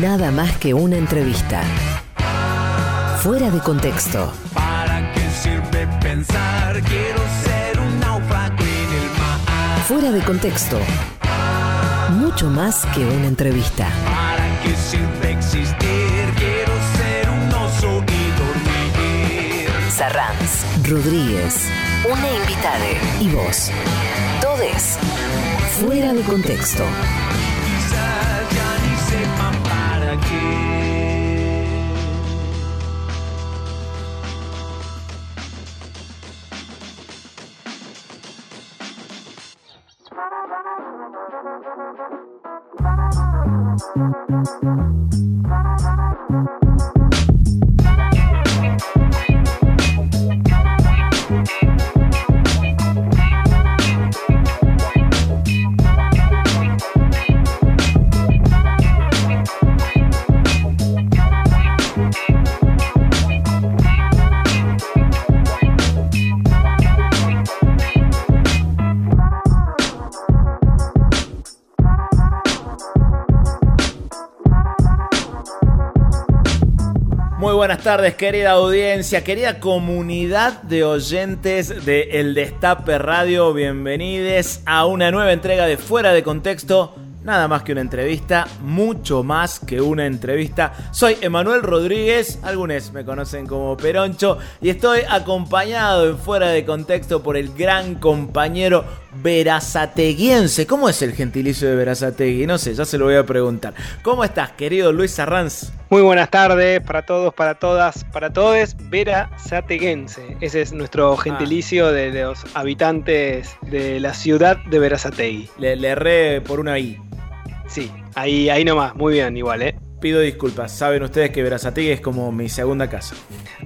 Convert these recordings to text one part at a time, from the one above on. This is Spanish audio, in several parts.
Nada más que una entrevista. Fuera de contexto. ¿Para qué sirve pensar? Quiero ser un náufrago en el mar. Fuera de contexto. Mucho más que una entrevista. ¿Para qué sirve existir? Quiero ser un oso y dormir. Sarranz, Rodríguez, una invitada y vos. Todes. Fuera de contexto. Buenas tardes, querida audiencia, querida comunidad de oyentes de El Destape Radio. Bienvenidos a una nueva entrega de Fuera de Contexto. Nada más que una entrevista, mucho más que una entrevista. Soy Emanuel Rodríguez, algunos me conocen como Peroncho, y estoy acompañado en Fuera de Contexto por el gran compañero Verazateguiense. ¿Cómo es el gentilicio de Verazategui? No sé, ya se lo voy a preguntar. ¿Cómo estás, querido Luis Arranz? Muy buenas tardes para todos, para todas, para todos. Vera Sateguense. Ese es nuestro gentilicio de los habitantes de la ciudad de Verazategui. Le, le erré por una I. Sí, ahí, ahí nomás. Muy bien, igual, ¿eh? Pido disculpas, saben ustedes que Verazategui es como mi segunda casa.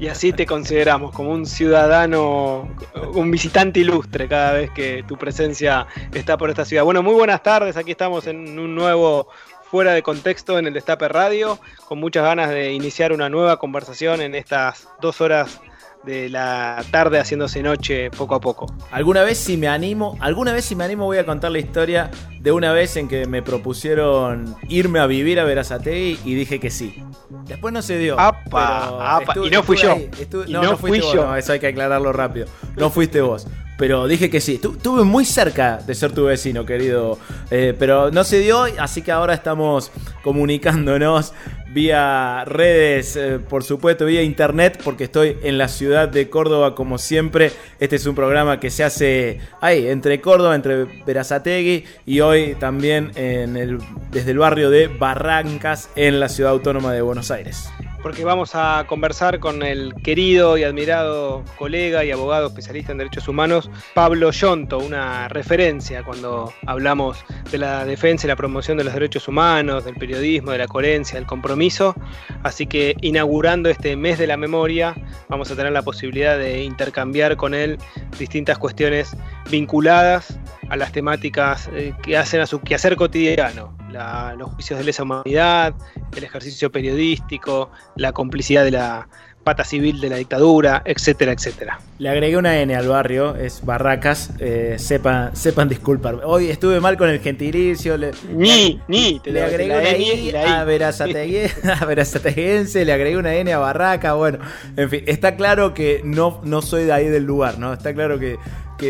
Y así te consideramos como un ciudadano, un visitante ilustre cada vez que tu presencia está por esta ciudad. Bueno, muy buenas tardes. Aquí estamos en un nuevo fuera de contexto en el Destape Radio, con muchas ganas de iniciar una nueva conversación en estas dos horas de la tarde haciéndose noche poco a poco. Alguna vez si me animo, alguna vez si me animo voy a contar la historia de una vez en que me propusieron irme a vivir a Verazategui y dije que sí. Después no se dio. Apa, apa, estuve- y no fui yo. ahí, estuve- Y no, no fui vos, yo. no, eso hay que aclararlo rápido. No fuiste vos. Pero dije que sí. Tu- Estuve muy cerca de ser tu vecino, querido. Eh, pero no se dio, así que ahora estamos comunicándonos vía redes, eh, por supuesto, vía internet, porque estoy en la ciudad de Córdoba como siempre. Este es un programa que se hace ahí, entre Córdoba, entre Verazategui y hoy también en el, desde el barrio de Barrancas en la ciudad autónoma de Buenos Aires. Porque vamos a conversar con el querido y admirado colega y abogado especialista en derechos humanos, Pablo Yonto, una referencia cuando hablamos de la defensa y la promoción de los derechos humanos, del periodismo, de la coherencia, del compromiso. Así que inaugurando este mes de la memoria, vamos a tener la posibilidad de intercambiar con él distintas cuestiones vinculadas a las temáticas eh, que hacen a su quehacer cotidiano, la- los juicios de lesa humanidad, el ejercicio periodístico, la complicidad de la pata civil de la dictadura, etcétera, etcétera. Le agregué una N al barrio, es Barracas, eh, sepan, sepan disculparme. Hoy estuve mal con el gentilicio, le, Ni, ni, te le agregué una N I a Verazateguense, le agregué una N a Barraca, bueno, en fin, está claro que no, no soy de ahí del lugar, ¿no? Está claro que,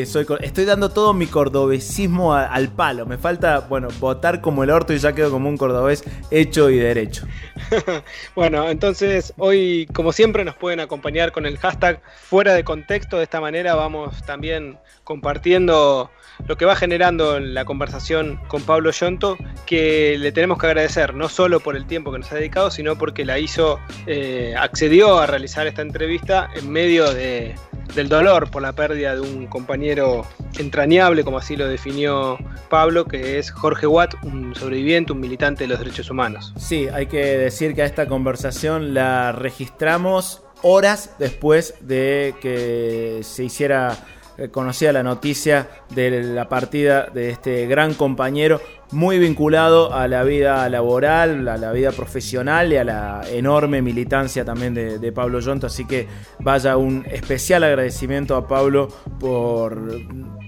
Estoy dando todo mi cordobesismo al palo, me falta, bueno, votar como el orto y ya quedo como un cordobés hecho y derecho. Bueno, entonces hoy, como siempre, nos pueden acompañar con el hashtag fuera de contexto. De esta manera vamos también compartiendo lo que va generando la conversación con Pablo Yonto, que le tenemos que agradecer no solo por el tiempo que nos ha dedicado, sino porque la hizo, eh, accedió a realizar esta entrevista en medio de, del dolor por la pérdida de un compañero entrañable, como así lo definió Pablo, que es Jorge Watt, un sobreviviente, un militante de los derechos humanos. Sí, hay que decir que a esta conversación la registramos horas después de que se hiciera eh, conocida la noticia de la partida de este gran compañero muy vinculado a la vida laboral, a la vida profesional y a la enorme militancia también de, Pablo Yonto. Así que vaya un especial agradecimiento a Pablo por,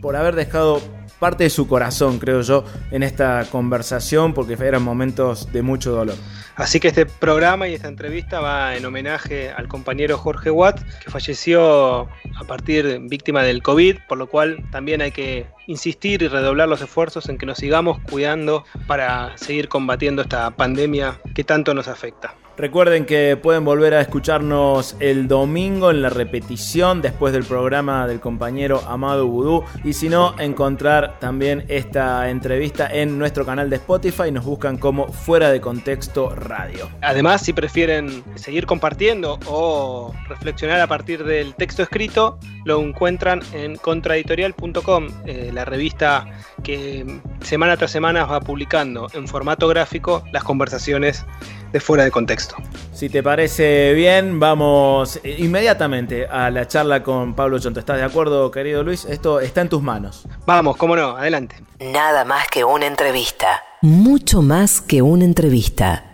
por haber dejado parte de su corazón, creo yo, en esta conversación, porque eran momentos de mucho dolor. Así que este programa y esta entrevista va en homenaje al compañero Jorge Watt, que falleció a partir víctima del COVID, por lo cual también hay que insistir y redoblar los esfuerzos en que nos sigamos cuidando para seguir combatiendo esta pandemia que tanto nos afecta. Recuerden que pueden volver a escucharnos el domingo en la repetición después del programa del compañero Amado Vudú y si no, encontrar también esta entrevista en nuestro canal de Spotify. Nos buscan como Fuera de Contexto Radio. Además, si prefieren seguir compartiendo o reflexionar a partir del texto escrito, lo encuentran en contraeditorial.com, eh, la revista que semana tras semana va publicando en formato gráfico las conversaciones de fuera de contexto. Si te parece bien, vamos inmediatamente a la charla con Pablo Chonto. ¿Estás de acuerdo, querido Luis? Esto está en tus manos. Vamos, cómo no, adelante. Nada más que una entrevista. Mucho más que una entrevista.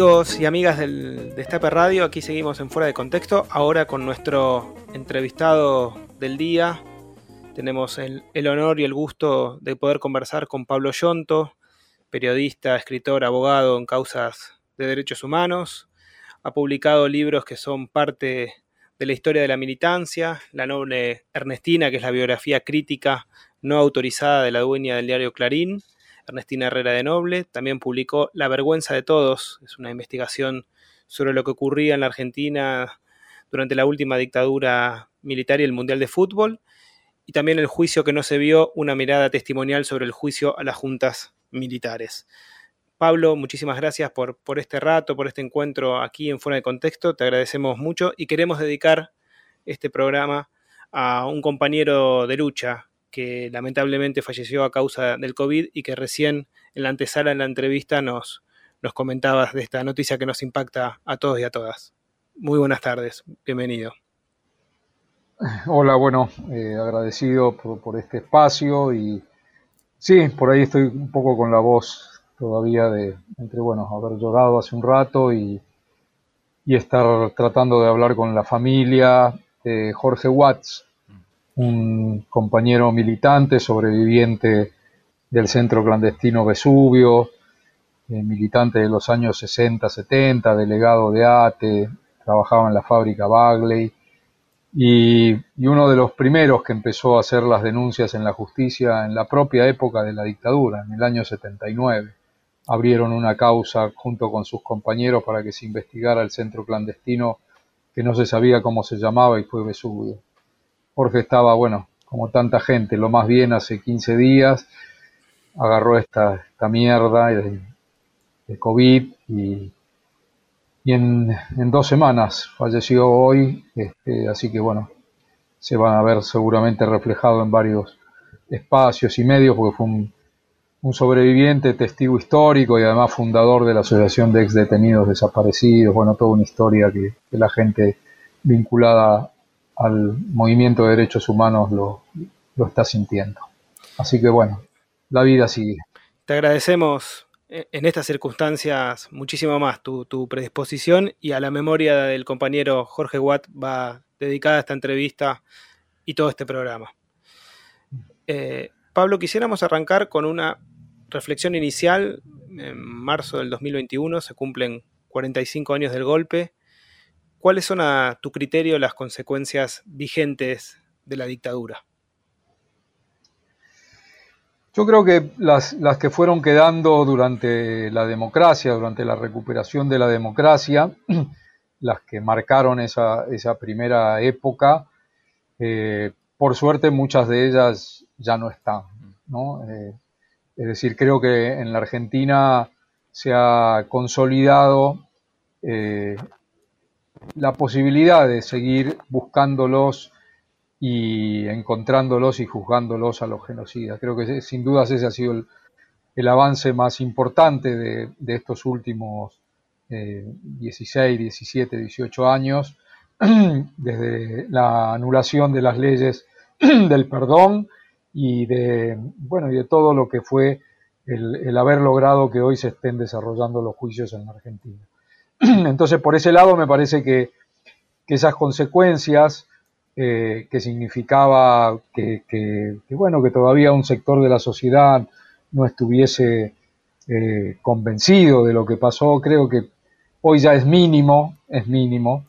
Amigos y amigas del Destape Radio, aquí seguimos en Fuera de Contexto, ahora con nuestro entrevistado del día. Tenemos el, el honor y el gusto de poder conversar con Pablo Yonto, periodista, escritor, abogado en causas de derechos humanos. Ha publicado libros que son parte de la historia de la militancia, La noble Ernestina, que es la biografía crítica no autorizada de la dueña del diario Clarín, Ernestina Herrera de Noble. También publicó La vergüenza de todos, es una investigación sobre lo que ocurría en la Argentina durante la última dictadura militar y el Mundial de Fútbol. Y también El juicio que no se vio, una mirada testimonial sobre el juicio a las juntas militares. Pablo, muchísimas gracias por, por este rato, por este encuentro aquí en Fuera de Contexto. Te agradecemos mucho y queremos dedicar este programa a un compañero de lucha que lamentablemente falleció a causa del COVID y que recién en la antesala, en la entrevista, nos, nos comentabas de esta noticia que nos impacta a todos y a todas. Muy buenas tardes, bienvenido. Hola, bueno, eh, agradecido por, por, este espacio y sí, por ahí estoy un poco con la voz todavía de, entre, bueno, haber llorado hace un rato y, y estar tratando de hablar con la familia de Jorge Watts, un compañero militante, sobreviviente del centro clandestino Vesubio, eh, militante de los años 60, 70, delegado de ATE, trabajaba en la fábrica Bagley y, y, uno de los primeros que empezó a hacer las denuncias en la justicia en la propia época de la dictadura, en el año 79. Abrieron una causa junto con sus compañeros para que se investigara el centro clandestino que no se sabía cómo se llamaba y fue Vesubio. Jorge estaba, bueno, como tanta gente, lo más bien hace 15 días, agarró esta, esta mierda de, COVID y, y en, en, dos semanas falleció hoy, este, así que bueno, se van a ver seguramente reflejado en varios espacios y medios porque fue un, un sobreviviente, testigo histórico y además fundador de la Asociación de Ex Detenidos Desaparecidos, bueno, toda una historia que, que la gente vinculada al movimiento de derechos humanos lo, lo, está sintiendo. Así que bueno, la vida sigue. Te agradecemos en estas circunstancias muchísimo más tu, tu predisposición y a la memoria del compañero Jorge Watt va dedicada esta entrevista y todo este programa. Eh, Pablo, quisiéramos arrancar con una reflexión inicial. En marzo del 2021 se cumplen 45 años del golpe ¿cuáles son a tu criterio las consecuencias vigentes de la dictadura? Yo creo que las, las, que fueron quedando durante la democracia, durante la recuperación de la democracia, las que marcaron esa, esa primera época, eh, por suerte muchas de ellas ya no están. ¿no? Eh, es decir, creo que en la Argentina se ha consolidado la posibilidad de seguir buscándolos y encontrándolos y juzgándolos a los genocidas. Creo que sin dudas ese ha sido el, avance más importante de, estos últimos 16, 17, 18 años, desde la anulación de las leyes del perdón y de, bueno, y de todo lo que fue el, haber logrado que hoy se estén desarrollando los juicios en la Argentina. Entonces, por ese lado me parece que, esas consecuencias eh, que significaba que, bueno, que todavía un sector de la sociedad no estuviese eh, convencido de lo que pasó, creo que hoy ya es mínimo, es mínimo,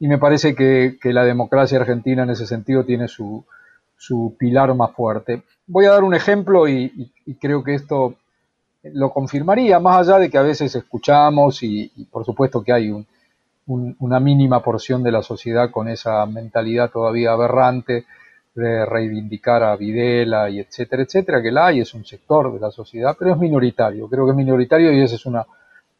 y me parece que, la democracia argentina en ese sentido tiene su, su pilar más fuerte. Voy a dar un ejemplo y creo que esto lo confirmaría, más allá de que a veces escuchamos y, por supuesto que hay una mínima porción de la sociedad con esa mentalidad todavía aberrante de reivindicar a Videla y etcétera, etcétera, que la hay, es un sector de la sociedad, pero es minoritario, creo que es minoritario y esa es una,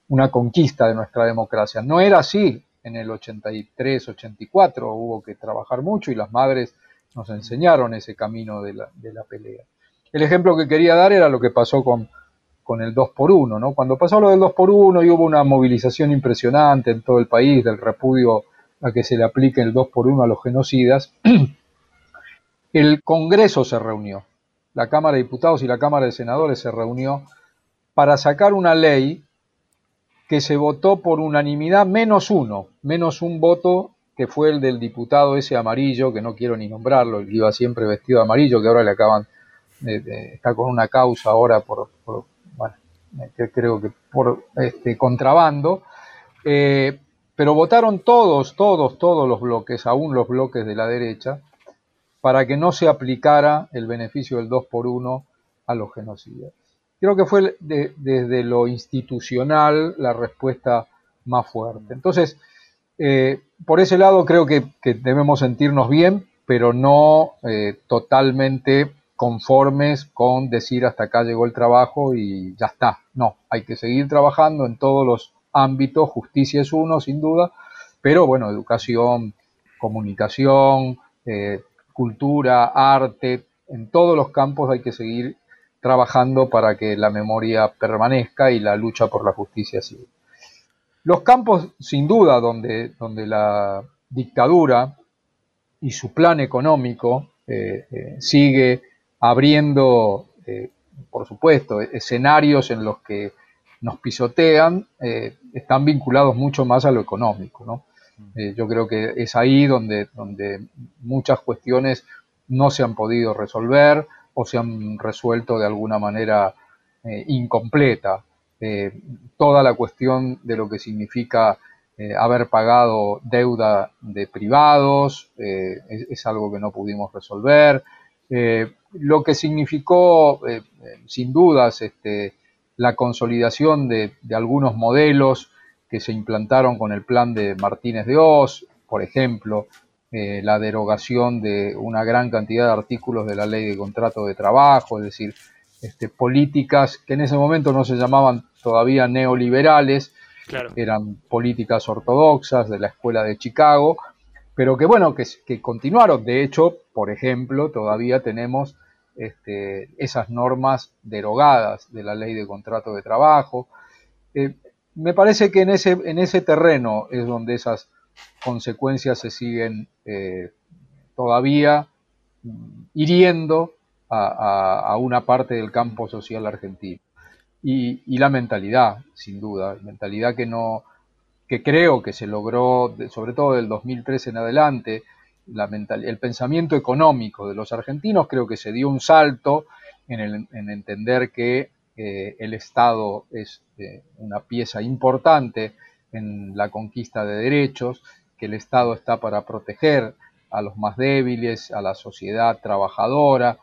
una conquista de nuestra democracia. No era así en el 83, 84, hubo que trabajar mucho y las madres nos enseñaron ese camino de la, de la pelea. El ejemplo que quería dar era lo que pasó con, con el 2 por 1 ¿no? Cuando pasó lo del 2 por 1 y hubo una movilización impresionante en todo el país del repudio a que se le aplique el 2 por 1 a los genocidas, el Congreso se reunió, la Cámara de Diputados y la Cámara de Senadores se reunió para sacar una ley que se votó por unanimidad menos uno, menos un voto que fue el del diputado ese amarillo, que no quiero ni nombrarlo, el que iba siempre vestido de amarillo, que ahora le acaban, está con una causa ahora por creo que por este, contrabando, eh, pero votaron todos, todos, todos los bloques, aún los bloques de la derecha, para que no se aplicara el beneficio del 2 por 1 a los genocidas. Creo que fue desde lo institucional la respuesta más fuerte. Entonces, eh, por ese lado creo que, debemos sentirnos bien, pero no eh, totalmente conformes con decir hasta acá llegó el trabajo y ya está. No, hay que seguir trabajando en todos los ámbitos, justicia es uno, sin duda, pero bueno, educación, comunicación, eh, cultura, arte, en todos los campos hay que seguir trabajando para que la memoria permanezca y la lucha por la justicia siga. Los campos, sin duda, donde, donde la dictadura y su plan económico eh, eh, sigue abriendo, eh, por supuesto, escenarios en los que nos pisotean, eh, están vinculados mucho más a lo económico. ¿no? Eh, yo creo que es ahí donde, donde muchas cuestiones no se han podido resolver o se han resuelto de alguna manera incompleta. toda la cuestión de lo que significa haber pagado deuda de privados es, es, algo que no pudimos resolver. Eh, lo que significó, eh, sin dudas, este, la consolidación de, algunos modelos que se implantaron con el plan de Martínez de Oz, por ejemplo, eh, la derogación de una gran cantidad de artículos de la ley de contrato de trabajo, es decir, este, políticas que en ese momento no se llamaban todavía neoliberales, eran políticas ortodoxas de la escuela de Chicago, pero que bueno, que, continuaron. De hecho, por ejemplo, todavía tenemos este, esas normas derogadas de la ley de contrato de trabajo. Eh, me parece que en ese, en ese terreno es donde esas consecuencias se siguen eh, todavía mm, hiriendo a, una parte del campo social argentino. Y, y la mentalidad, sin duda, mentalidad que no, que creo que se logró, sobre todo del 2003 en adelante, el pensamiento económico de los argentinos, creo que se dio un salto en, entender que eh, el Estado es eh, una pieza importante en la conquista de derechos, que el Estado está para proteger a los más débiles, a la sociedad trabajadora.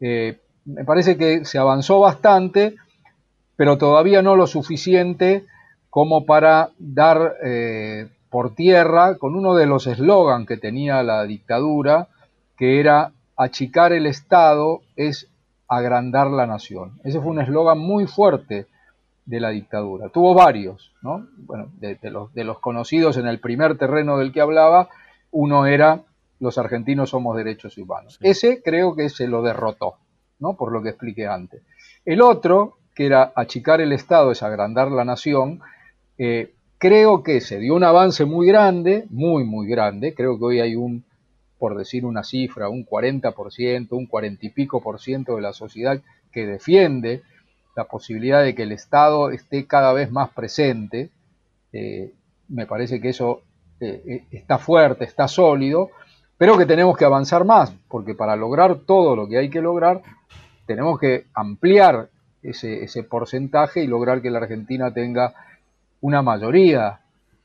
Eh, me parece que se avanzó bastante, pero todavía no lo suficiente como para dar por tierra con uno de los eslogans que tenía la dictadura, que era achicar el Estado es agrandar la nación. Ese fue un eslogan muy fuerte de la dictadura. Tuvo varios, ¿no? Bueno, de, los, de los conocidos en el primer terreno del que hablaba, uno era los argentinos somos derechos humanos. Ese creo que se lo derrotó, ¿no? Por lo que expliqué antes. El otro, que era achicar el Estado, es agrandar la nación, eh, creo que se dio un avance muy grande, muy, muy grande. Creo que hoy hay un, por decir una cifra, un 40%, un 40 y pico por ciento de la sociedad que defiende la posibilidad de que el Estado esté cada vez más presente. Eh, me parece que eso eh, eh, está fuerte, está sólido, pero que tenemos que avanzar más, porque para lograr todo lo que hay que lograr, tenemos que ampliar ese, ese porcentaje y lograr que la Argentina tenga una mayoría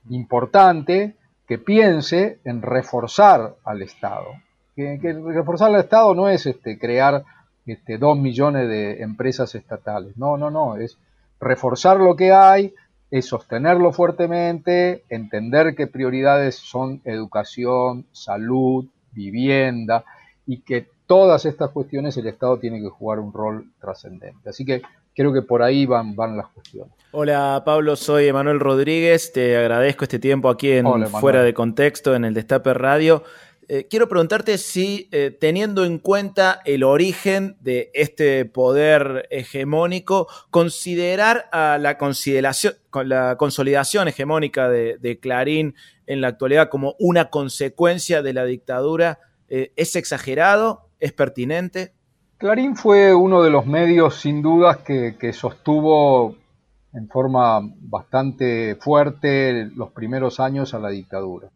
importante que piense en reforzar al Estado. Que, reforzar al Estado no es este, crear este, dos millones de empresas estatales. No, no, no, es reforzar lo que hay, es sostenerlo fuertemente, entender que prioridades son educación, salud, vivienda y que todas estas cuestiones el Estado tiene que jugar un rol trascendente. Así que creo que por ahí van, van las cuestiones. Hola Pablo, soy Emanuel Rodríguez, te agradezco este tiempo aquí en Fuera de Contexto, en el Destape Radio. Eh, quiero preguntarte si, eh, teniendo en cuenta el origen de este poder hegemónico, considerar a la, consideración, la consolidación hegemónica de, Clarín en la actualidad como una consecuencia de la dictadura, eh, ¿es exagerado? ¿Es pertinente? Clarín fue uno de los medios, sin dudas, que sostuvo en forma bastante fuerte los primeros años a la dictadura.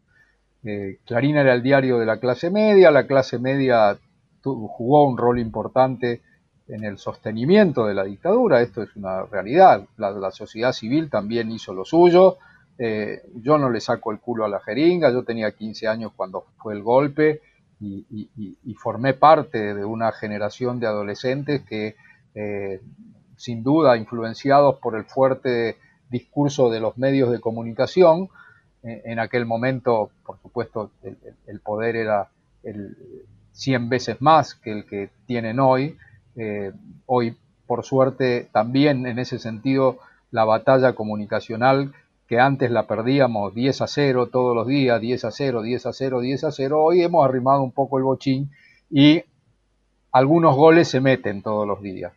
Eh, Clarín era el diario de la clase media, la clase media jugó un rol importante en el sostenimiento de la dictadura, esto es una realidad, la, sociedad civil también hizo lo suyo, eh, yo no le saco el culo a la jeringa, yo tenía 15 años cuando fue el golpe y, formé parte de una generación de adolescentes que eh, sin duda influenciados por el fuerte discurso de los medios de comunicación, en aquel momento, por supuesto, el, poder era el 100 veces más que el que tienen hoy. Eh, hoy, por suerte, también en ese sentido, la batalla comunicacional que antes la perdíamos 10 a 0 todos los días, 10 a 0, 10 a 0, 10 a 0, hoy hemos arrimado un poco el bochín y algunos goles se meten todos los días.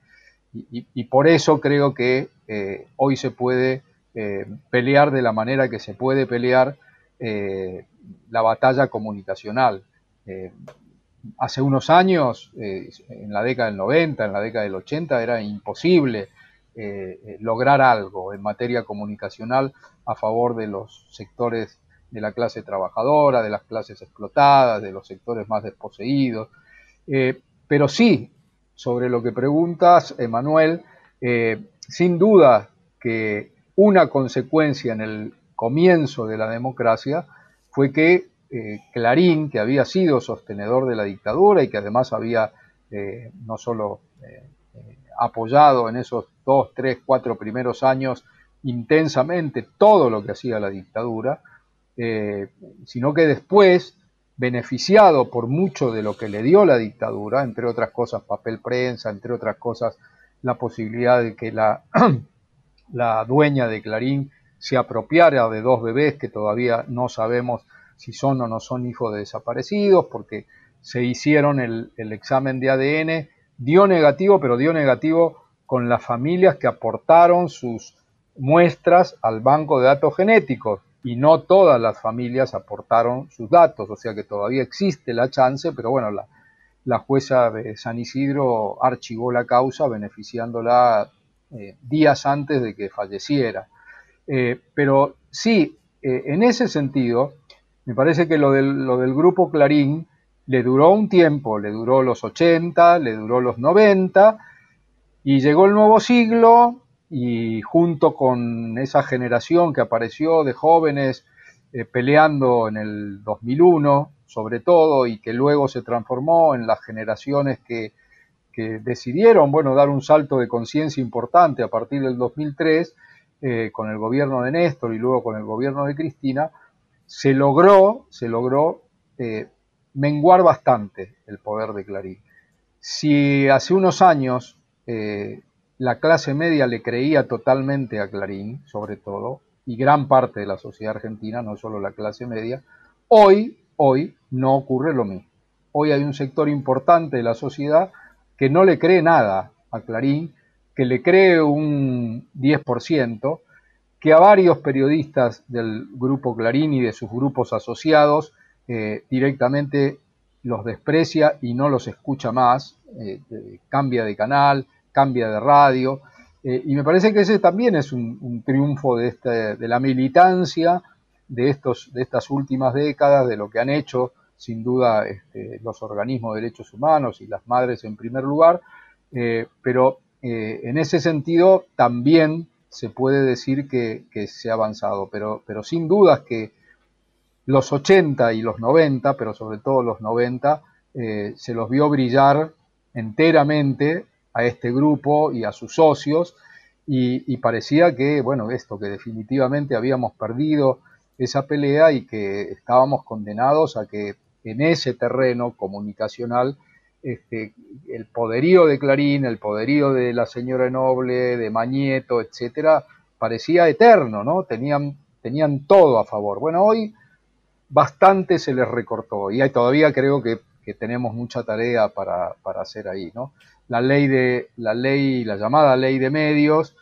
Y, por eso creo que eh, hoy se puede eh, pelear de la manera que se puede pelear eh, la batalla comunicacional. Hace unos años, en la década del 90, en la década del 80, era imposible lograr algo en materia comunicacional a favor de los sectores de la clase trabajadora, de las clases explotadas, de los sectores más desposeídos. pero sí, sobre lo que preguntas, Emanuel, sin duda que una consecuencia en el comienzo de la democracia fue que eh, Clarín, que había sido sostenedor de la dictadura y que además había eh, no solo eh, apoyado en esos dos, tres, cuatro primeros años intensamente todo lo que hacía la dictadura, sino que después, beneficiado por mucho de lo que le dio la dictadura, entre otras cosas papel prensa, entre otras cosas la posibilidad de que la la dueña de Clarín se apropiara de dos bebés que todavía no sabemos si son o no son hijos de desaparecidos, porque se hicieron el, examen de ADN, dio negativo, pero dio negativo con las familias que aportaron sus muestras al banco de datos genéticos y no todas las familias aportaron sus datos, o sea que todavía existe la chance, pero bueno, la, la jueza de San Isidro archivó la causa beneficiándola eh, días antes de que falleciera. Eh, pero sí, eh, en ese sentido, me parece que lo lo del grupo Clarín le duró un tiempo, le duró los 80, le duró los 90, y llegó el nuevo siglo, y junto con esa generación que apareció de jóvenes peleando en el 2001, sobre todo, y que luego se transformó en las generaciones que que decidieron, bueno, dar un salto de conciencia importante a partir del 2003, eh, con el gobierno de Néstor y luego con el gobierno de Cristina, se logró, se logró eh, menguar bastante el poder de Clarín. Si hace unos años eh, la clase media le creía totalmente a Clarín, sobre todo, y gran parte de la sociedad argentina, no solo la clase media, hoy, hoy no ocurre lo mismo. Hoy hay un sector importante de la sociedad que no le cree nada a Clarín, que le cree un 10%, que a varios periodistas del grupo Clarín y de sus grupos asociados eh, directamente los desprecia y no los escucha más, eh, cambia de canal, cambia de radio, eh, y me parece que ese también es un, triunfo de, este, de la militancia de, estos, de estas últimas décadas, de lo que han hecho sin duda este, los organismos de derechos humanos y las madres en primer lugar, pero en ese sentido también se puede decir que, se ha avanzado, pero, pero sin dudas que los 80 y los 90, pero sobre todo los 90, eh, se los vio brillar enteramente a este grupo y a sus socios y, parecía que, bueno, esto, que definitivamente habíamos perdido esa pelea y que estábamos condenados a que en ese terreno comunicacional este, el poderío de Clarín, el poderío de la señora Noble, de Mañeto, etcétera, parecía eterno, ¿no? Tenían, tenían todo a favor. Bueno, hoy bastante se les recortó. Y todavía creo que, tenemos mucha tarea para, hacer ahí, ¿no? La ley de, la ley, la llamada ley de medios,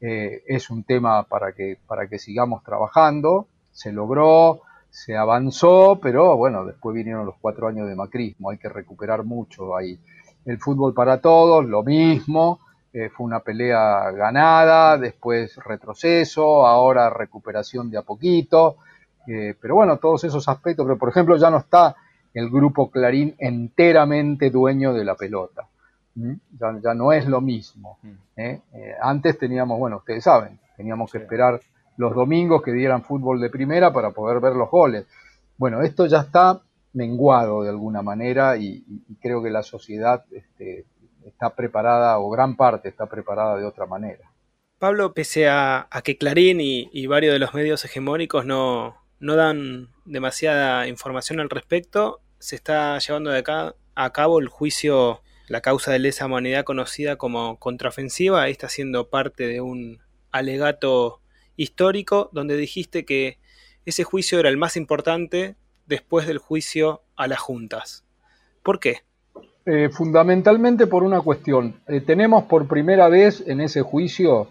eh, es un tema para que, para que sigamos trabajando, se logró, se avanzó, pero bueno, después vinieron los cuatro años de macrismo, hay que recuperar mucho ahí. El fútbol para todos, lo mismo, eh, fue una pelea ganada, después retroceso, ahora recuperación de a poquito, eh, pero bueno, todos esos aspectos, pero por ejemplo ya no está el grupo Clarín enteramente dueño de la pelota, ya, no es lo mismo. Mm. ¿eh? antes teníamos, bueno, ustedes saben, teníamos que esperar los domingos que dieran fútbol de primera para poder ver los goles. Bueno, esto ya está menguado de alguna manera y, creo que la sociedad este, está preparada, o gran parte está preparada de otra manera. Pablo, pese a, que Clarín y, varios de los medios hegemónicos no, no dan demasiada información al respecto, se está llevando de acá a cabo el juicio, la causa de lesa humanidad conocida como contraofensiva, está siendo parte de un alegato histórico donde dijiste que ese juicio era el más importante después del juicio a las juntas. ¿Por qué? Eh, fundamentalmente por una cuestión. Eh, tenemos por primera vez en ese juicio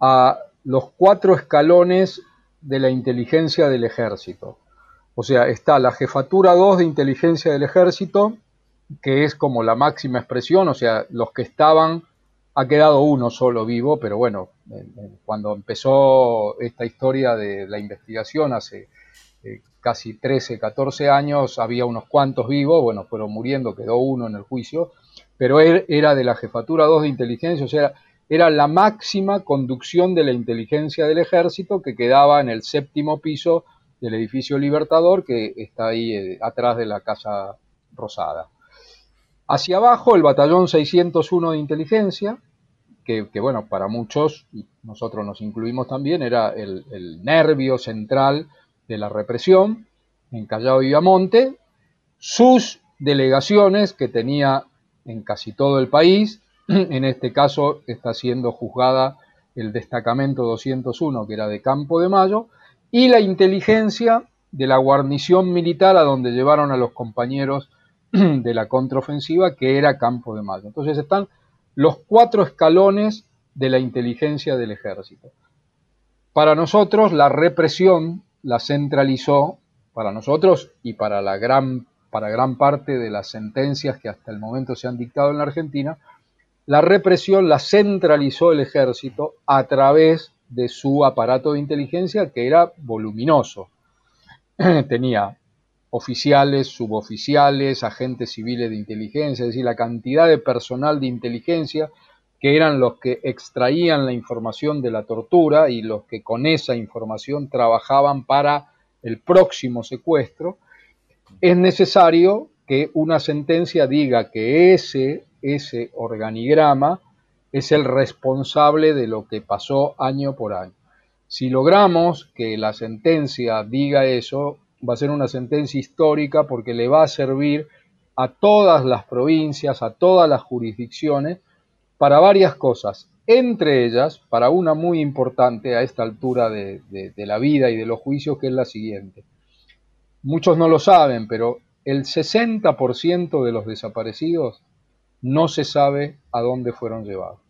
a los cuatro escalones de la inteligencia del ejército. O sea, está la jefatura 2 de inteligencia del ejército, que es como la máxima expresión, o sea, los que estaban ha quedado uno solo vivo, pero bueno, cuando empezó esta historia de la investigación hace eh, casi 13, 14 años, había unos cuantos vivos, bueno, fueron muriendo, quedó uno en el juicio, pero él era de la jefatura 2 de inteligencia, o sea, era la máxima conducción de la inteligencia del ejército que quedaba en el séptimo piso del edificio Libertador, que está ahí eh, atrás de la Casa Rosada. Hacia abajo, el batallón 601 de inteligencia, que, bueno, para muchos, nosotros nos incluimos también, era el, nervio central de la represión en Callao y Viamonte, sus delegaciones que tenía en casi todo el país, en este caso está siendo juzgada el destacamento 201, que era de Campo de Mayo, y la inteligencia de la guarnición militar a donde llevaron a los compañeros de la contraofensiva, que era Campo de Mayo. Entonces están los cuatro escalones de la inteligencia del ejército. Para nosotros la represión la centralizó, para nosotros y para, la gran, para gran parte de las sentencias que hasta el momento se han dictado en la Argentina, la represión la centralizó el ejército a través de su aparato de inteligencia que era voluminoso. Tenía oficiales, suboficiales, agentes civiles de inteligencia, es decir, la cantidad de personal de inteligencia que eran los que extraían la información de la tortura y los que con esa información trabajaban para el próximo secuestro, es necesario que una sentencia diga que ese, ese organigrama es el responsable de lo que pasó año por año. Si logramos que la sentencia diga eso, va a ser una sentencia histórica porque le va a servir a todas las provincias, a todas las jurisdicciones, para varias cosas. entre ellas, para una muy importante a esta altura de, la vida y de los juicios, que es la siguiente. Muchos no lo saben, pero el 60% de los desaparecidos no se sabe a dónde fueron llevados.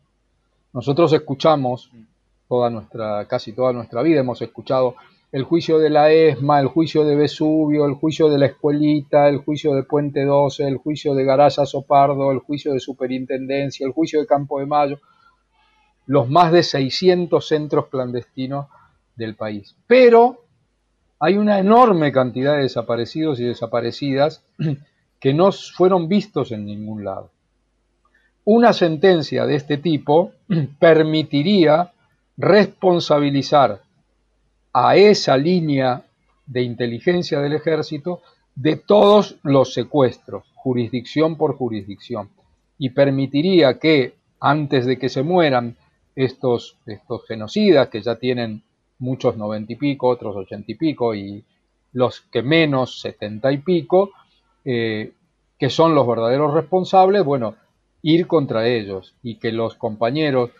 Nosotros escuchamos toda nuestra, casi toda nuestra vida, hemos escuchado el juicio de la ESMA, el juicio de Vesubio, el juicio de la Escuelita, el juicio de Puente 12, el juicio de Garaya Sopardo, el juicio de Superintendencia, el juicio de Campo de Mayo los más de 600 centros clandestinos del país. Pero hay una enorme cantidad de desaparecidos y desaparecidas que no fueron vistos en ningún lado. Una sentencia de este tipo permitiría responsabilizar a esa línea de inteligencia del ejército de todos los secuestros, jurisdicción por jurisdicción, y permitiría que antes de que se mueran estos, estos genocidas que ya tienen muchos noventa y pico, otros ochenta y pico, y los que menos setenta y pico, eh, que son los verdaderos responsables, bueno, ir contra ellos y que los compañeros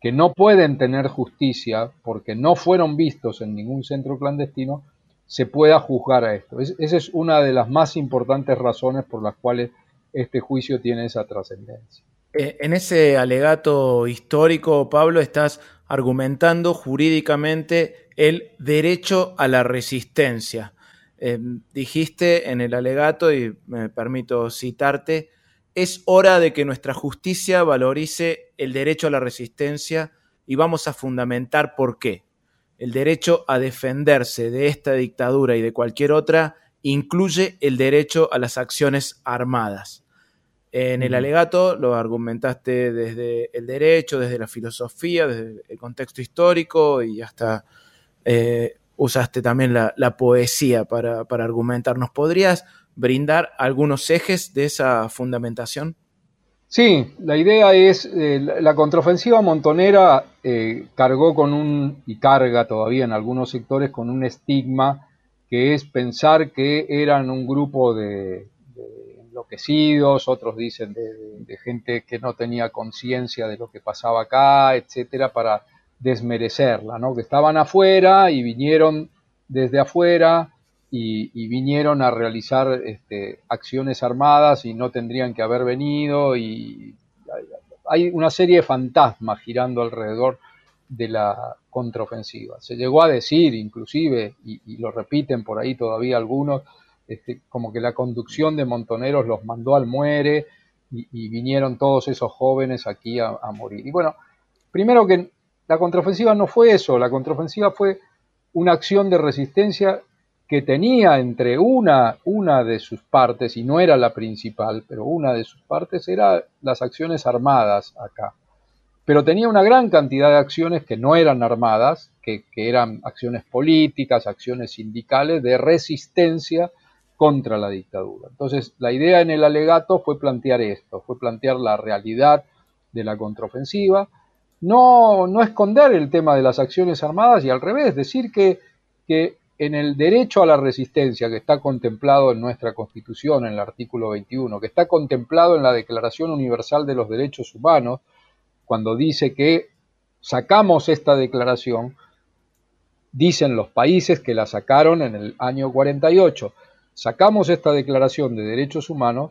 que no pueden tener justicia porque no fueron vistos en ningún centro clandestino, se pueda juzgar a esto. esa es una de las más importantes razones por las cuales este juicio tiene esa trascendencia. Eh, en ese alegato histórico, Pablo, estás argumentando jurídicamente el derecho a la resistencia. Eh, dijiste en el alegato, y me permito citarte, es hora de que nuestra justicia valorice el derecho a la resistencia y vamos a fundamentar por qué. El derecho a defenderse de esta dictadura y de cualquier otra incluye el derecho a las acciones armadas. En el alegato lo argumentaste desde el derecho, desde la filosofía, desde el contexto histórico y hasta eh, usaste también la, poesía para, para, argumentar. podrías brindar algunos ejes de esa fundamentación? Sí, la idea es, eh, la contraofensiva montonera eh, cargó con un, y carga todavía en algunos sectores con un estigma que es pensar que eran un grupo de, enloquecidos, otros dicen de, gente que no tenía conciencia de lo que pasaba acá, etcétera, para desmerecerla, ¿no? Que estaban afuera y vinieron desde afuera y, vinieron a realizar este, acciones armadas y no tendrían que haber venido y hay una serie de fantasmas girando alrededor de la contraofensiva. Se llegó a decir, inclusive, y lo repiten por ahí todavía algunos, este, como que la conducción de Montoneros los mandó al muere y, vinieron todos esos jóvenes aquí a, morir. Y bueno, primero que la contraofensiva no fue eso, la contraofensiva fue una acción de resistencia que tenía entre una, una de sus partes, y no era la principal, pero una de sus partes era las acciones armadas acá. Pero tenía una gran cantidad de acciones que no eran armadas, que, que eran acciones políticas, acciones sindicales de resistencia contra la dictadura. Entonces, la idea en el alegato fue plantear esto, fue plantear la realidad de la contraofensiva, no, no esconder el tema de las acciones armadas y al revés, decir que, que en el derecho a la resistencia que está contemplado en nuestra Constitución, en el artículo 21, que está contemplado en la Declaración Universal de los Derechos Humanos, cuando dice que sacamos esta declaración, dicen los países que la sacaron en el año 48, sacamos esta declaración de derechos humanos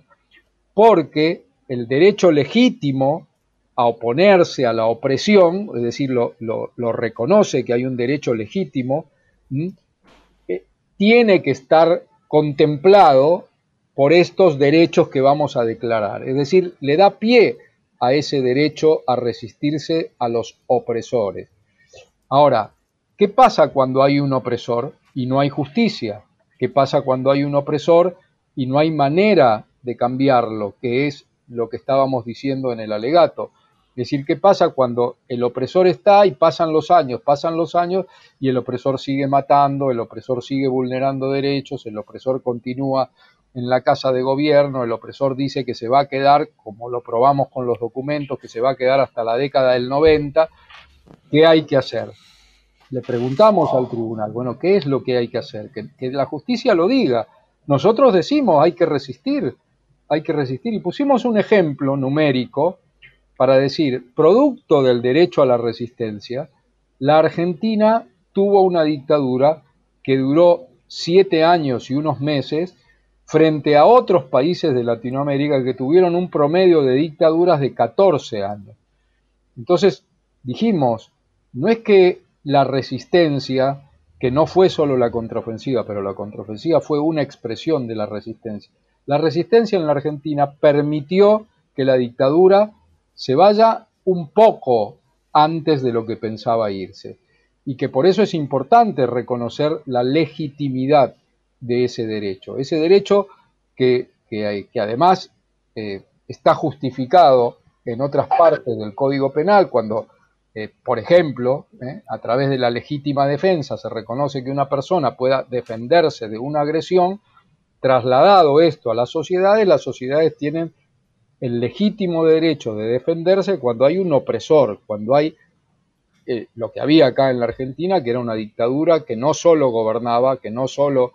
porque el derecho legítimo a oponerse a la opresión, es decir, lo, reconoce que hay un derecho legítimo, tiene que estar contemplado por estos derechos que vamos a declarar. Es decir, le da pie a ese derecho a resistirse a los opresores. Ahora, ¿qué pasa cuando hay un opresor y no hay justicia? qué pasa cuando hay un opresor y no hay manera de cambiarlo, que es lo que estábamos diciendo en el alegato. Es decir, ¿qué pasa cuando el opresor está y pasan los años, pasan los años y el opresor sigue matando, el opresor sigue vulnerando derechos, el opresor continúa en la casa de gobierno, el opresor dice que se va a quedar, como lo probamos con los documentos, que se va a quedar hasta la década del 90, ¿qué hay que hacer? le preguntamos al tribunal, bueno, ¿qué es lo que hay que hacer? Que, la justicia lo diga. Nosotros decimos, hay que resistir, hay que resistir. Y pusimos un ejemplo numérico para decir, producto del derecho a la resistencia, la Argentina tuvo una dictadura que duró siete años y unos meses frente a otros países de Latinoamérica que tuvieron un promedio de dictaduras de 14 años. Entonces dijimos, no es que la resistencia, que no fue solo la contraofensiva, pero la contraofensiva fue una expresión de la resistencia. La resistencia en la Argentina permitió que la dictadura se vaya un poco antes de lo que pensaba irse y que por eso es importante reconocer la legitimidad de ese derecho. Ese derecho que, que, además eh, está justificado en otras partes del Código Penal cuando, eh, por ejemplo, eh, a través de la legítima defensa se reconoce que una persona pueda defenderse de una agresión, trasladado esto a las sociedades, las sociedades tienen el legítimo derecho de defenderse cuando hay un opresor, cuando hay eh, lo que había acá en la Argentina, que era una dictadura que no solo gobernaba, que no solo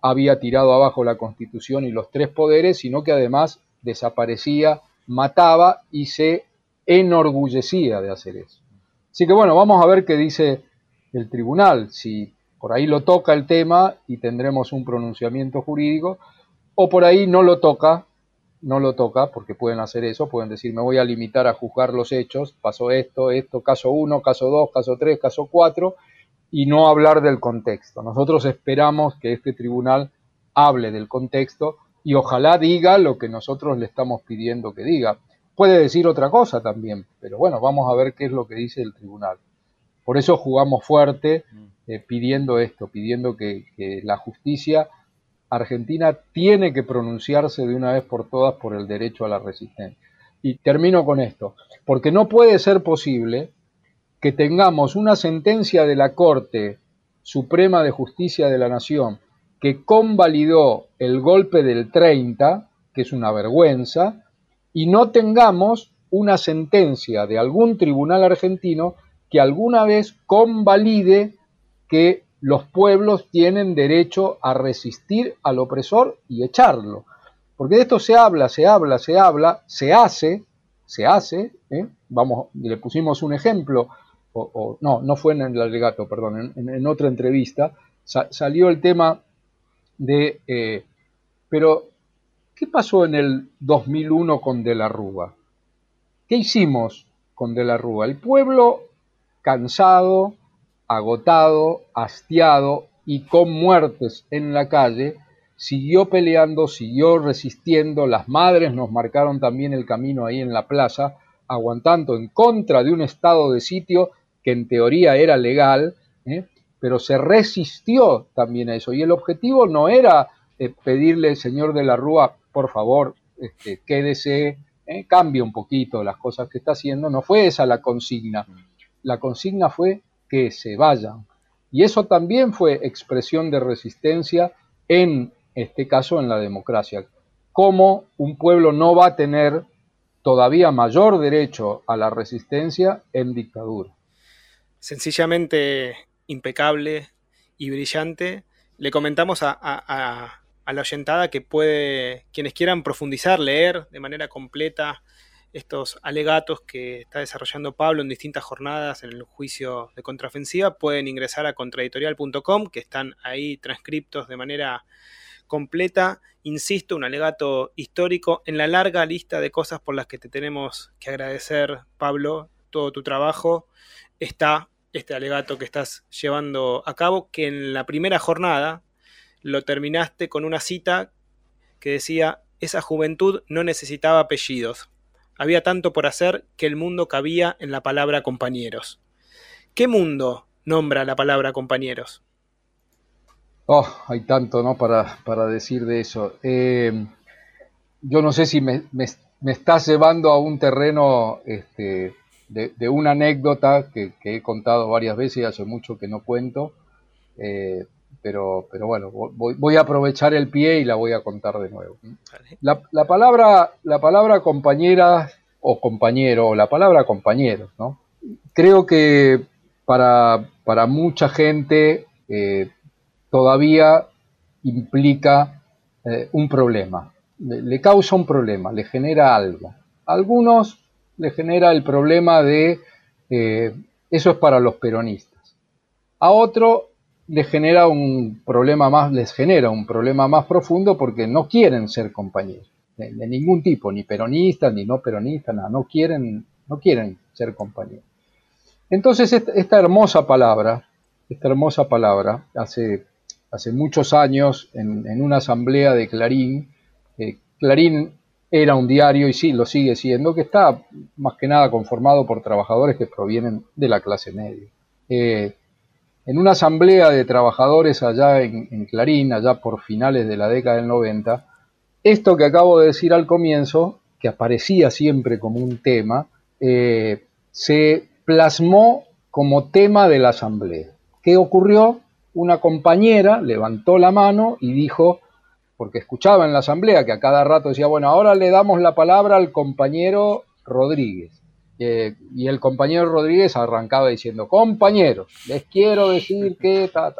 había tirado abajo la constitución y los tres poderes, sino que además desaparecía, mataba y se enorgullecía de hacer eso. Así que bueno, vamos a ver qué dice el tribunal, si por ahí lo toca el tema y tendremos un pronunciamiento jurídico, o por ahí no lo toca no lo toca, porque pueden hacer eso, pueden decir, me voy a limitar a juzgar los hechos, pasó esto, esto, caso 1, caso 2, caso 3, caso 4, y no hablar del contexto. Nosotros esperamos que este tribunal hable del contexto y ojalá diga lo que nosotros le estamos pidiendo que diga. Puede decir otra cosa también, pero bueno, vamos a ver qué es lo que dice el tribunal. Por eso jugamos fuerte eh, pidiendo esto, pidiendo que, que la justicia Argentina tiene que pronunciarse de una vez por todas por el derecho a la resistencia. Y termino con esto, porque no puede ser posible que tengamos una sentencia de la Corte Suprema de Justicia de la Nación que convalidó el golpe del 30, que es una vergüenza, y no tengamos una sentencia de algún tribunal argentino que alguna vez convalide que los pueblos tienen derecho a resistir al opresor y echarlo. Porque de esto se habla, se habla, se habla, se hace, se hace, ¿eh? vamos, le pusimos un ejemplo, o, no, no fue en el alegato, perdón, en, otra entrevista, salió el tema de, eh, pero, ¿qué pasó en el 2001 con De la Rúa? ¿Qué hicimos con De la Rúa? El pueblo cansado, agotado, hastiado y con muertes en la calle, siguió peleando, siguió resistiendo, las madres nos marcaron también el camino ahí en la plaza, aguantando en contra de un estado de sitio que en teoría era legal, ¿eh? pero se resistió también a eso. Y el objetivo no era eh, pedirle, señor de la Rúa, por favor, este, quédese, ¿eh? cambie un poquito las cosas que está haciendo, no fue esa la consigna. La consigna fue que se vayan. Y eso también fue expresión de resistencia en este caso en la democracia. Cómo un pueblo no va a tener todavía mayor derecho a la resistencia en dictadura. Sencillamente impecable y brillante. Le comentamos a, a la oyentada que puede, quienes quieran profundizar, leer de manera completa estos alegatos que está desarrollando Pablo en distintas jornadas en el juicio de contraofensiva, pueden ingresar a contraeditorial.com, que están ahí transcriptos de manera completa. Insisto, un alegato histórico en la larga lista de cosas por las que te tenemos que agradecer, Pablo, todo tu trabajo. Está este alegato que estás llevando a cabo, que en la primera jornada lo terminaste con una cita que decía, esa juventud no necesitaba apellidos, había tanto por hacer que el mundo cabía en la palabra compañeros. ¿Qué mundo nombra la palabra compañeros? Oh, hay tanto, ¿no? Para, para decir de eso. Eh, yo no sé si me, me, estás llevando a un terreno este, de, una anécdota que, he contado varias veces y hace mucho que no cuento. Eh, pero, pero bueno, voy, a aprovechar el pie y la voy a contar de nuevo. La, palabra, la palabra compañera o compañero, o la palabra compañeros, ¿no? Creo que para, para mucha gente eh, todavía implica eh, un problema, le, causa un problema, le genera algo. Algunos le genera el problema de eh, eso es para los peronistas. A otro les genera un problema más, les genera un problema más profundo porque no quieren ser compañeros de, ningún tipo, ni peronistas, ni no peronistas, nada, no quieren, no quieren ser compañeros. Entonces esta, hermosa palabra, esta hermosa palabra, hace, hace muchos años en, una asamblea de Clarín, eh, Clarín era un diario y sí, lo sigue siendo, que está más que nada conformado por trabajadores que provienen de la clase media. Eh, en una asamblea de trabajadores allá en, Clarín, allá por finales de la década del 90, esto que acabo de decir al comienzo, que aparecía siempre como un tema, eh, se plasmó como tema de la asamblea. ¿Qué ocurrió? Una compañera levantó la mano y dijo, porque escuchaba en la asamblea que a cada rato decía, bueno, ahora le damos la palabra al compañero Rodríguez. Eh, y el compañero Rodríguez arrancaba diciendo, compañeros, les quiero decir que ta,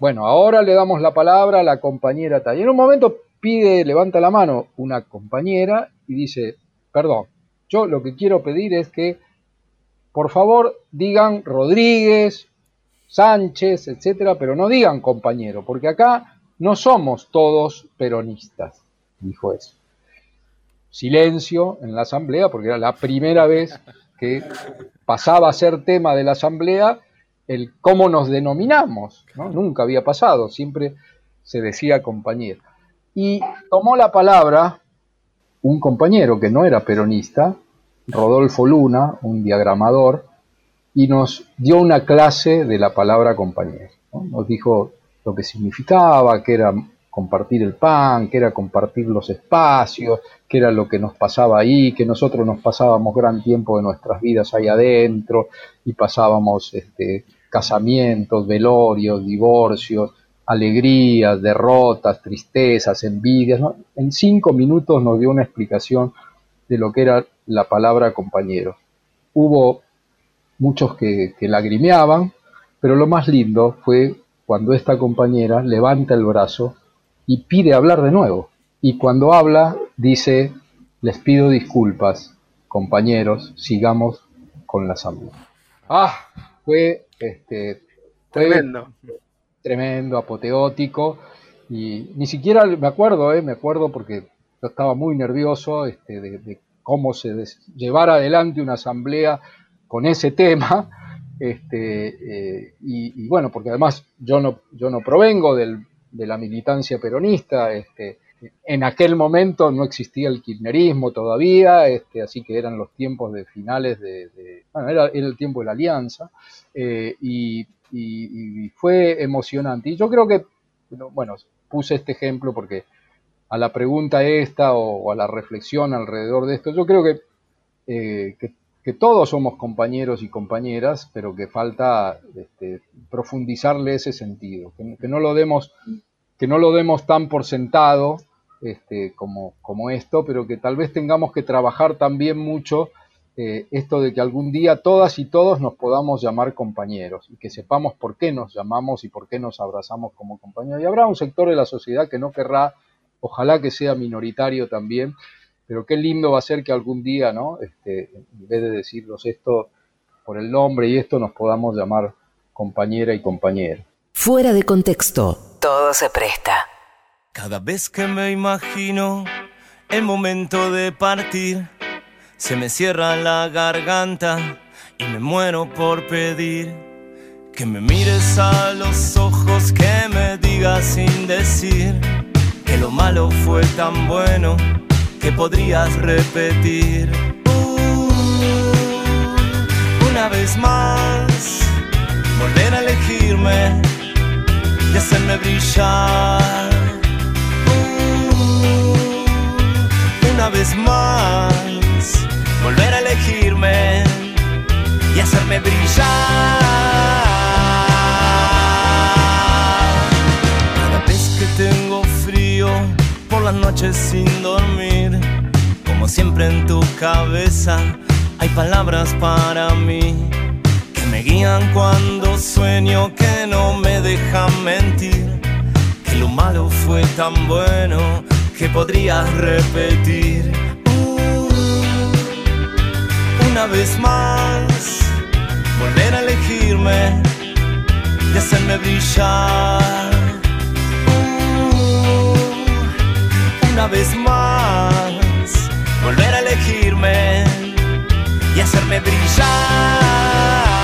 Bueno, ahora le damos la palabra a la compañera tal. Y en un momento pide, levanta la mano una compañera y dice, perdón, yo lo que quiero pedir es que, por favor, digan Rodríguez, Sánchez, etcétera, pero no digan compañero, porque acá no somos todos peronistas, dijo eso silencio en la asamblea, porque era la primera vez que pasaba a ser tema de la asamblea el cómo nos denominamos, nunca había pasado, siempre se decía compañero. Y tomó la palabra un compañero que no era peronista, Rodolfo Luna, un diagramador, y nos dio una clase de la palabra compañero. Nos dijo lo que significaba, que era compartir el pan, que era compartir los espacios, que era lo que nos pasaba ahí, que nosotros nos pasábamos gran tiempo de nuestras vidas ahí adentro y pasábamos este, casamientos, velorios, divorcios, alegrías, derrotas, tristezas, envidias. En cinco minutos nos dio una explicación de lo que era la palabra compañero. Hubo muchos que, que lagrimeaban, pero lo más lindo fue cuando esta compañera levanta el brazo y pide hablar de nuevo. Y cuando habla, dice, les pido disculpas, compañeros, sigamos con la salud. Ah, fue, este, tremendo. Tremendo, apoteótico. Y ni siquiera me acuerdo, eh, me acuerdo porque yo estaba muy nervioso este, de, cómo se llevar adelante una asamblea con ese tema. Este, eh, y, y, bueno, porque además yo no, yo no provengo del, de la militancia peronista. Este, en aquel momento no existía el kirchnerismo todavía, este, así que eran los tiempos de finales de, bueno, era, el tiempo de la alianza, eh, y, fue emocionante. Y yo creo que, bueno, puse este ejemplo porque a la pregunta esta o, a la reflexión alrededor de esto, yo creo que, eh, que, todos somos compañeros y compañeras, pero que falta este, profundizarle ese sentido, que no lo demos que no lo demos tan por sentado este, como, como esto, pero que tal vez tengamos que trabajar también mucho eh, esto de que algún día todas y todos nos podamos llamar compañeros y que sepamos por qué nos llamamos y por qué nos abrazamos como compañeros. Y habrá un sector de la sociedad que no querrá, ojalá que sea minoritario también, pero qué lindo va a ser que algún día, ¿no? Este, en vez de decirnos esto por el nombre y esto, nos podamos llamar compañera y compañero. Fuera de contexto todo se presta. Cada vez que me imagino el momento de partir, se me cierra la garganta y me muero por pedir que me mires a los ojos, que me digas sin decir que lo malo fue tan bueno que podrías repetir. Uh, una vez más, volver a elegirme y hacerme brillar. Uh, una vez más, volver a elegirme y hacerme brillar. Las noches sin dormir, como siempre en tu cabeza hay palabras para mí me guían cuando sueño que no me dejan mentir, que lo malo fue tan bueno que podrías repetir. Uh, una vez más, volver a elegirme y hacerme brillar. Una vez más, volver a elegirme y hacerme brillar.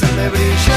समावेश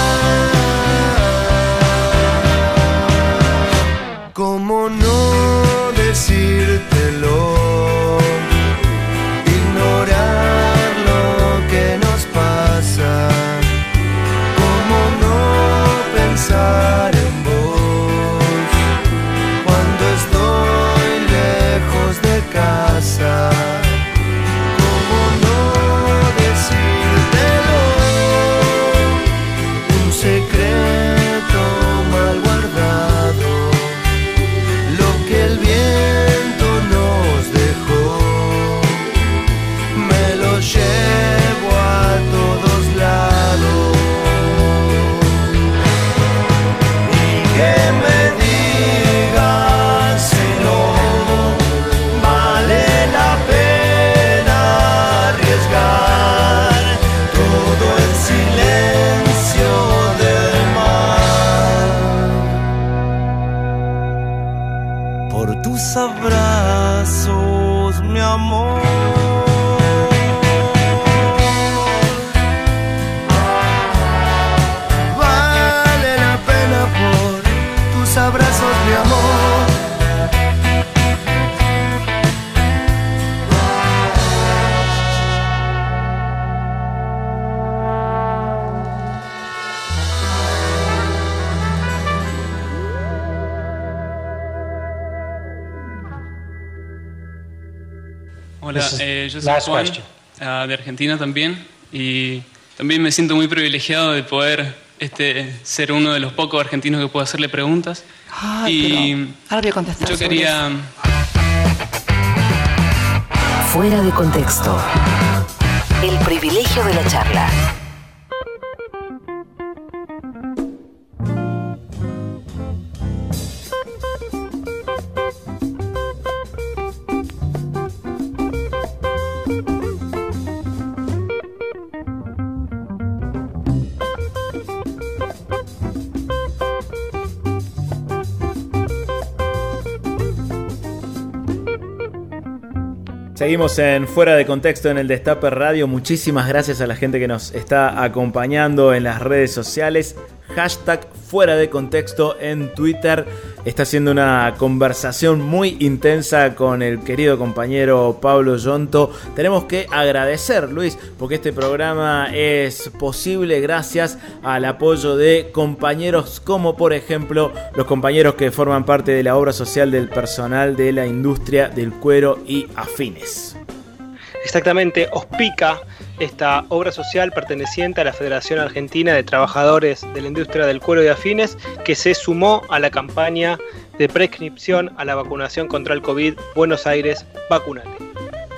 Hola, This is eh, yo soy last Juan, question. ah, de Argentina también, y también me siento muy privilegiado de poder este, ser uno de los pocos argentinos que puedo hacerle preguntas. Ay, y ahora voy a contestar yo quería, Fuera de contexto. El privilegio de la charla. Seguimos en Fuera de Contexto en el Destape Radio. Muchísimas gracias a la gente que nos está acompañando en las redes sociales. Hashtag Fuera de Contexto en Twitter. Está haciendo una conversación muy intensa con el querido compañero Pablo Yonto. Tenemos que agradecer, Luis, porque este programa es posible gracias al apoyo de compañeros como por ejemplo los compañeros que forman parte de la obra social del personal de la industria del cuero y afines. Exactamente, Ospica esta obra social perteneciente a la Federación Argentina de Trabajadores de la Industria del Cuero y Afines, que se sumó a la campaña de prescripción a la vacunación contra el COVID Buenos Aires Vacunate.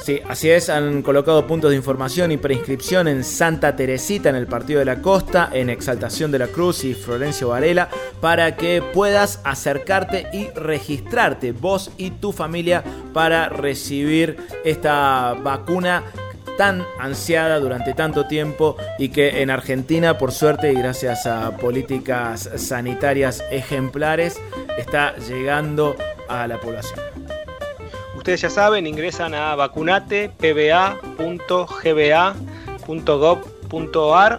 Sí, así es, han colocado puntos de información y preinscripción en Santa Teresita, en el Partido de la Costa, en Exaltación de la Cruz y Florencio Varela, para que puedas acercarte y registrarte, vos y tu familia, para recibir esta vacuna tan ansiada durante tanto tiempo y que en Argentina, por suerte y gracias a políticas sanitarias ejemplares, está llegando a la población. Ustedes ya saben, ingresan a vacunate.pba.gba.gov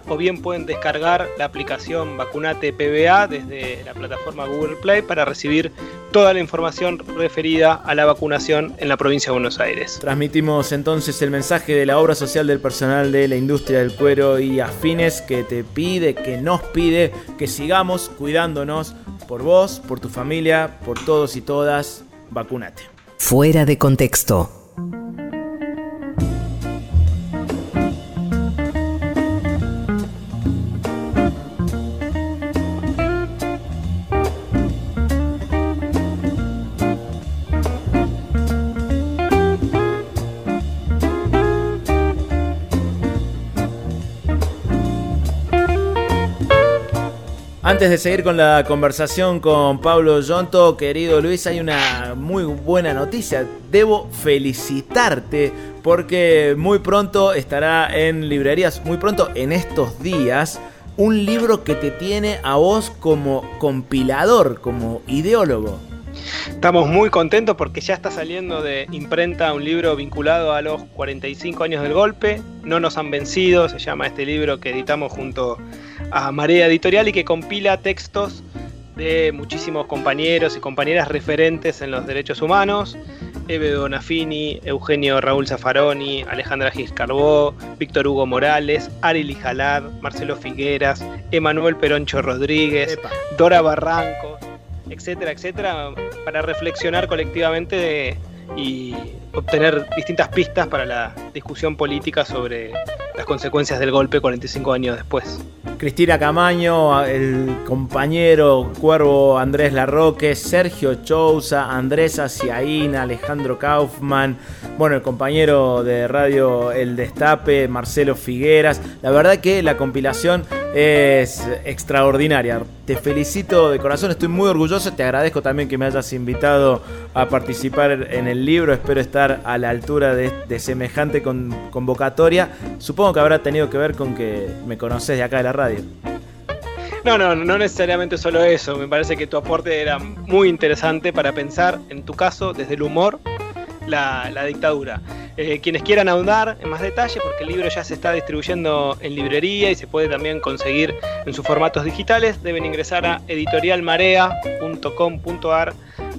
o bien pueden descargar la aplicación Vacunate PBA desde la plataforma Google Play para recibir toda la información referida a la vacunación en la provincia de Buenos Aires. Transmitimos entonces el mensaje de la obra social del personal de la industria del cuero y afines que te pide, que nos pide que sigamos cuidándonos por vos, por tu familia, por todos y todas. Vacunate. Fuera de contexto. Antes de seguir con la conversación con Pablo Yonto, querido Luis, hay una muy buena noticia. Debo felicitarte porque muy pronto estará en librerías, muy pronto en estos días, un libro que te tiene a vos como compilador, como ideólogo. Estamos muy contentos porque ya está saliendo de imprenta un libro vinculado a los 45 años del golpe. No nos han vencido, se llama este libro que editamos junto a Marea Editorial y que compila textos de muchísimos compañeros y compañeras referentes en los derechos humanos. Eve Donafini, Eugenio Raúl Zaffaroni, Alejandra Giscarbó, Víctor Hugo Morales, Ari Lijalad, Marcelo Figueras, Emanuel Peroncho Rodríguez, Dora Barranco, etcétera, etcétera, para reflexionar colectivamente y obtener distintas pistas para la discusión política sobre las consecuencias del golpe 45 años después. Cristina Camaño, el compañero Cuervo Andrés Larroque, Sergio Chousa, Andrés Aciaína, Alejandro Kaufman, bueno, el compañero de radio El Destape, Marcelo Figueras. La verdad que la compilación es extraordinaria. Te felicito de corazón, estoy muy orgulloso, te agradezco también que me hayas invitado a participar en el libro, espero estar a la altura de, semejante convocatoria. Supongo que habrá tenido que ver con que me conoces de acá de la radio. No, no, no necesariamente solo eso. Me parece que tu aporte era muy interesante para pensar, en tu caso, desde el humor, la, dictadura. Eh, quienes quieran ahondar en más detalle, porque el libro ya se está distribuyendo en librería y se puede también conseguir en sus formatos digitales, deben ingresar a editorialmarea.com.ar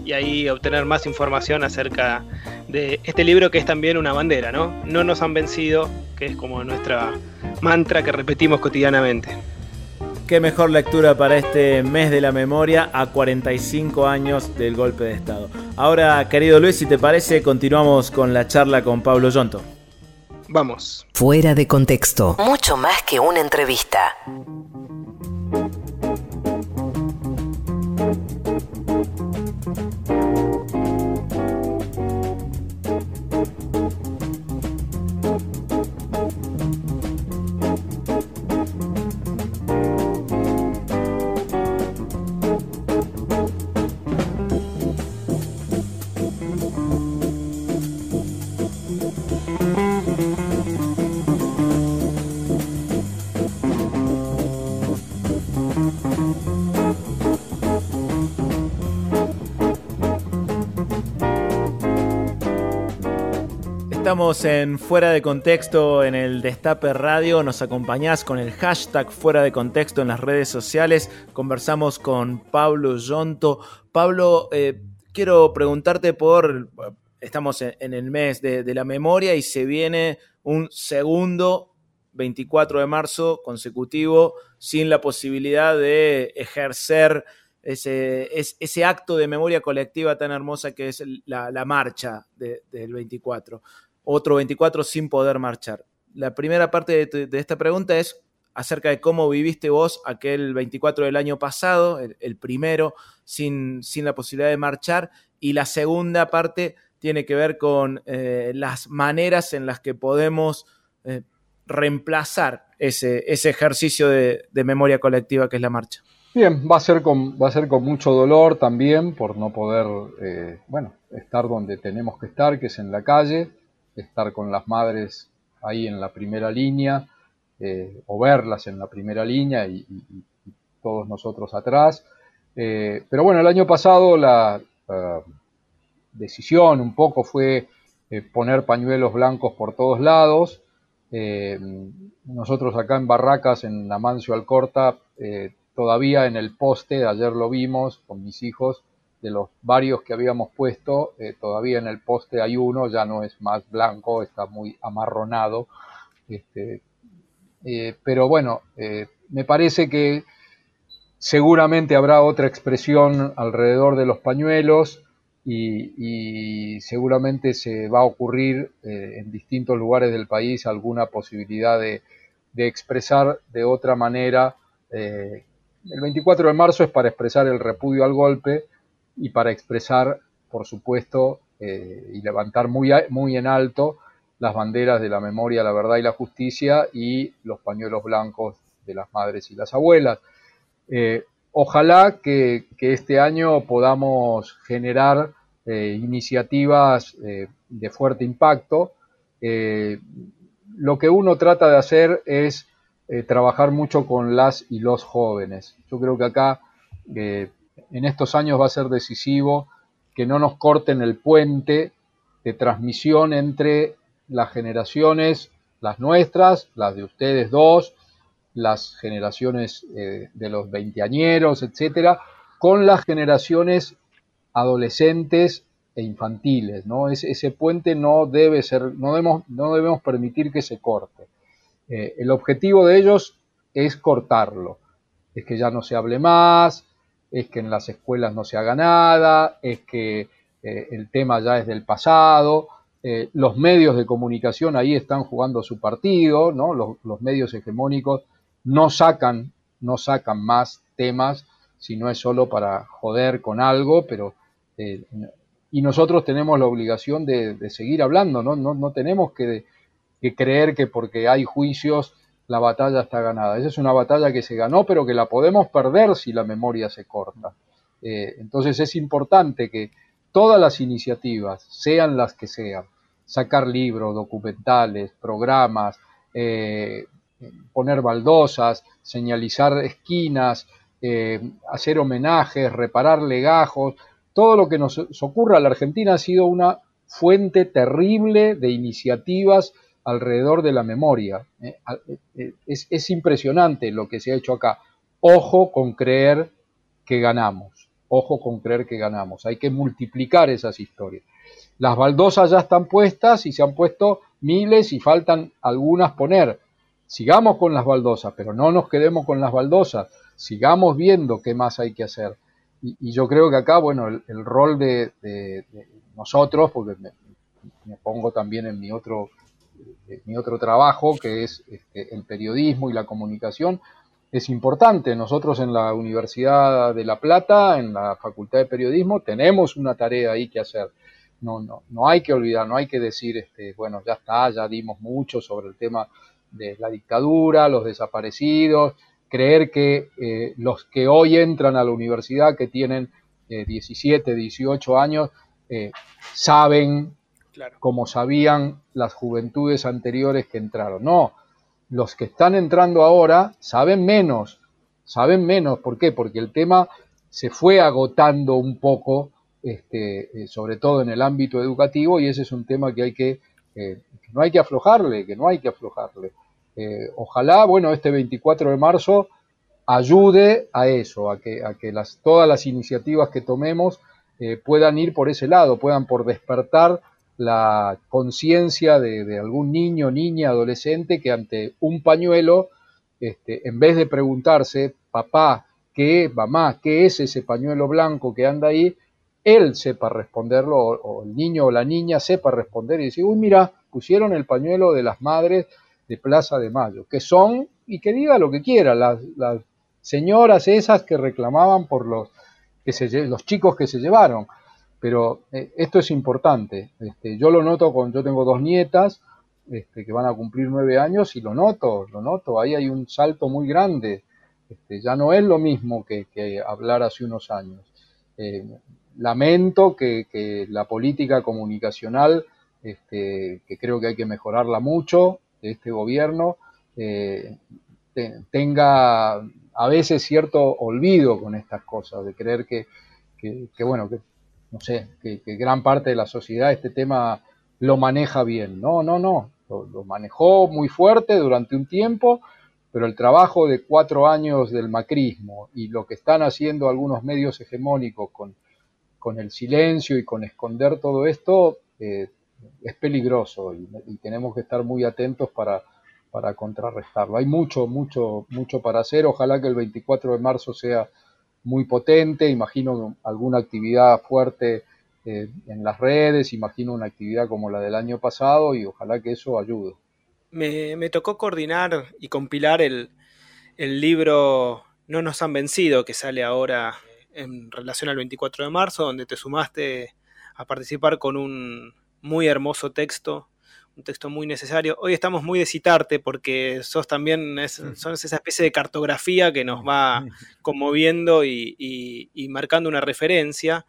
y ahí obtener más información acerca de este libro que es también una bandera, ¿no? No nos han vencido, que es como nuestra mantra que repetimos cotidianamente. Qué mejor lectura para este mes de la memoria a 45 años del golpe de Estado. Ahora, querido Luis, si te parece, continuamos con la charla con Pablo Yonto. Vamos. Fuera de contexto. Mucho más que una entrevista. Estamos en Fuera de Contexto en el Destape Radio. Nos acompañás con el hashtag Fuera de Contexto en las redes sociales. Conversamos con Pablo Yonto. Pablo, eh, quiero preguntarte por. Estamos en, el mes de, la memoria y se viene un segundo 24 de marzo consecutivo sin la posibilidad de ejercer ese, ese acto de memoria colectiva tan hermosa que es la, marcha del 24 otro 24 sin poder marchar. la primera parte de, esta pregunta es acerca de cómo viviste vos aquel 24 del año pasado, el, primero, sin, sin, la posibilidad de marchar, y la segunda parte tiene que ver con eh, las maneras en las que podemos eh, reemplazar ese, ese ejercicio de, memoria colectiva que es la marcha. Bien, va a ser con, va a ser con mucho dolor también por no poder, eh, bueno, estar donde tenemos que estar, que es en la calle, estar con las madres ahí en la primera línea, eh, o verlas en la primera línea y, todos nosotros atrás. Eh, pero bueno, el año pasado la decisión un poco fue poner pañuelos blancos por todos lados. nosotros acá en Barracas, en Amancio Alcorta, todavía en el poste, ayer lo vimos con mis hijos, de los varios que habíamos puesto, eh, todavía en el poste hay uno, ya no es más blanco, está muy amarronado. Este, eh, pero bueno, eh, me parece que seguramente habrá otra expresión alrededor de los pañuelos y, seguramente se va a ocurrir en distintos lugares del país alguna posibilidad de, de expresar de otra manera el 24 de marzo es para expresar el repudio al golpe y para expresar, por supuesto, eh, y levantar muy, muy en alto las banderas de la memoria, la verdad y la justicia y los pañuelos blancos de las madres y las abuelas. Eh, ojalá que, este año podamos generar eh, iniciativas de fuerte impacto. lo que uno trata de hacer es trabajar mucho con las y los jóvenes. Yo creo que acá en estos años va a ser decisivo que no nos corten el puente de transmisión entre las generaciones, las nuestras, las de ustedes dos, las generaciones eh, de los veinteañeros, etcétera, con las generaciones adolescentes e infantiles, ¿no? ese puente no debe ser, no debemos, no debemos permitir que se corte. Eh, el objetivo de ellos es cortarlo, es que ya no se hable más, es que en las escuelas no se haga nada, es que eh, el tema ya es del pasado, eh, los medios de comunicación ahí están jugando su partido, ¿no? los, medios hegemónicos no sacan, no sacan más temas si no es solo para joder con algo, pero y nosotros tenemos la obligación de, seguir hablando, ¿no? No, no tenemos que que creer que porque hay juicios la batalla está ganada. Esa es una batalla que se ganó, pero que la podemos perder si la memoria se corta. Eh, entonces es importante que todas las iniciativas, sean las que sean, sacar libros, documentales, programas, eh, poner baldosas, señalizar esquinas, eh, hacer homenajes, reparar legajos, todo lo que nos ocurra la Argentina ha sido una fuente terrible de iniciativas alrededor de la memoria. Eh, eh, es, impresionante lo que se ha hecho acá. Ojo con creer que ganamos. Ojo con creer que ganamos. Hay que multiplicar esas historias. Las baldosas ya están puestas y se han puesto miles y faltan algunas poner. Sigamos con las baldosas, pero no nos quedemos con las baldosas. Sigamos viendo qué más hay que hacer. Y, yo creo que acá, bueno, el, rol de, nosotros, porque me pongo también en mi otro mi otro trabajo, que es este, el periodismo y la comunicación, es importante. Nosotros en la Universidad de La Plata, en la Facultad de Periodismo, tenemos una tarea ahí que hacer. No, no, no hay que olvidar, no hay que decir, este, bueno, ya está, ya dimos mucho sobre el tema de la dictadura, los desaparecidos, creer que eh, los que hoy entran a la universidad, que tienen 17, eh, 18 años, eh, saben como sabían las juventudes anteriores que entraron. No, los que están entrando ahora saben menos, saben menos. ¿Por qué? Porque el tema se fue agotando un poco, este, eh, sobre todo en el ámbito educativo, y ese es un tema que hay que, eh, no hay que aflojarle, que no hay que aflojarle. Eh, ojalá, bueno, este 24 de marzo ayude a eso, a que, a que las, todas las iniciativas que tomemos puedan ir por ese lado, puedan por despertar la conciencia de, algún niño, niña, adolescente que ante un pañuelo, este, en vez de preguntarse, papá, ¿qué, mamá, qué es ese pañuelo blanco que anda ahí? Él sepa responderlo, o, el niño o la niña sepa responder y decir, uy, mira, pusieron el pañuelo de las madres de Plaza de Mayo, que son, y que diga lo que quiera, las, señoras esas que reclamaban por los, que se, los chicos que se llevaron. Pero eh, esto es importante. Este, yo lo noto con, yo tengo dos nietas este, que van a cumplir nueve años y lo noto, lo noto. Ahí hay un salto muy grande. Este, ya no es lo mismo que, hablar hace unos años. Eh, lamento que, la política comunicacional, este, que creo que hay que mejorarla mucho, de este gobierno, eh, tenga a veces cierto olvido con estas cosas, de creer que, bueno, que no sé, que, gran parte de la sociedad este tema lo maneja bien. No, no, no, lo, manejó muy fuerte durante un tiempo, pero el trabajo de cuatro años del macrismo y lo que están haciendo algunos medios hegemónicos con, con el silencio y con esconder todo esto eh, es peligroso y, tenemos que estar muy atentos para, para contrarrestarlo. Hay mucho, mucho, mucho para hacer. Ojalá que el 24 de marzo sea muy potente, imagino alguna actividad fuerte eh, en las redes, imagino una actividad como la del año pasado y ojalá que eso ayude. Me, tocó coordinar y compilar el, libro No nos han vencido, que sale ahora en relación al 24 de marzo, donde te sumaste a participar con un muy hermoso texto un texto muy necesario. Hoy estamos muy de citarte porque sos también, es, son esa especie de cartografía que nos va conmoviendo y, marcando una referencia.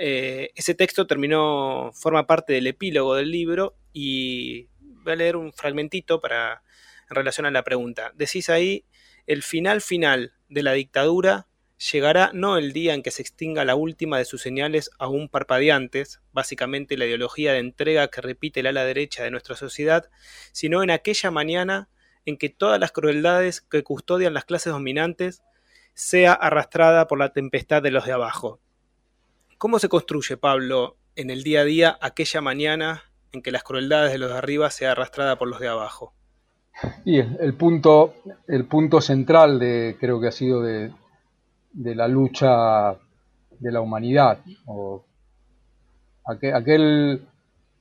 Eh, ese texto terminó, forma parte del epílogo del libro y voy a leer un fragmentito para, en relación a la pregunta. Decís ahí, el final final de la dictadura llegará no el día en que se extinga la última de sus señales aún parpadeantes, básicamente la ideología de entrega que repite el ala derecha de nuestra sociedad, sino en aquella mañana en que todas las crueldades que custodian las clases dominantes sea arrastrada por la tempestad de los de abajo. ¿Cómo se construye, Pablo, en el día a día aquella mañana en que las crueldades de los de arriba sea arrastrada por los de abajo? Y el punto, el punto central de, creo que ha sido de, de la lucha de la humanidad. O aquel,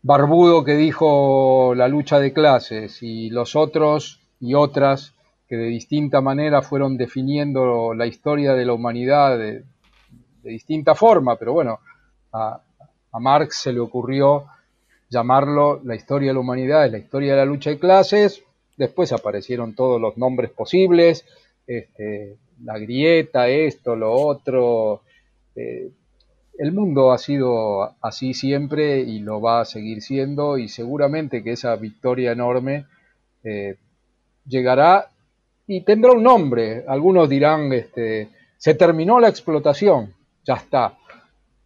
barbudo que dijo la lucha de clases y los otros y otras que de distinta manera fueron definiendo la historia de la humanidad de, distinta forma, pero bueno, a, a, Marx se le ocurrió llamarlo la historia de la humanidad, la historia de la lucha de clases, después aparecieron todos los nombres posibles, este, la grieta, esto, lo otro. Eh, el mundo ha sido así siempre y lo va a seguir siendo y seguramente que esa victoria enorme eh, llegará y tendrá un nombre. Algunos dirán, este, se terminó la explotación, ya está.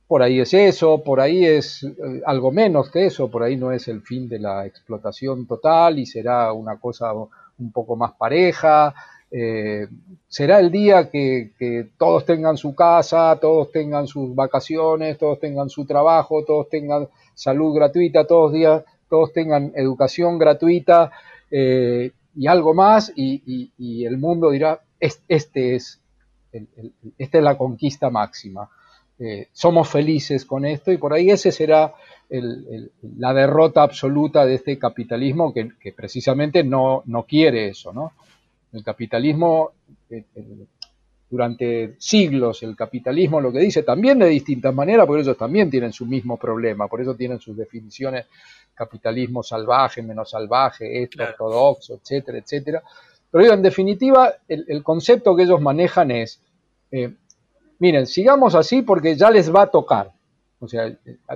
Por ahí es eso, por ahí es eh, algo menos que eso, por ahí no es el fin de la explotación total y será una cosa un poco más pareja, eh, será el día que, todos tengan su casa, todos tengan sus vacaciones, todos tengan su trabajo, todos tengan salud gratuita, todos, días, todos tengan educación gratuita eh, y algo más, y, el mundo dirá, este es, esta es la conquista máxima. Eh, somos felices con esto y por ahí ese será la derrota absoluta de este capitalismo que, que precisamente no, no, quiere eso, ¿no? El capitalismo, eh, eh, durante siglos, el capitalismo lo que dice también de distintas maneras, porque ellos también tienen su mismo problema, por eso tienen sus definiciones, capitalismo salvaje, menos salvaje, esto, ortodoxo, etcétera, etcétera. Pero en definitiva, el, concepto que ellos manejan es, eh, miren, sigamos así porque ya les va a tocar. O sea,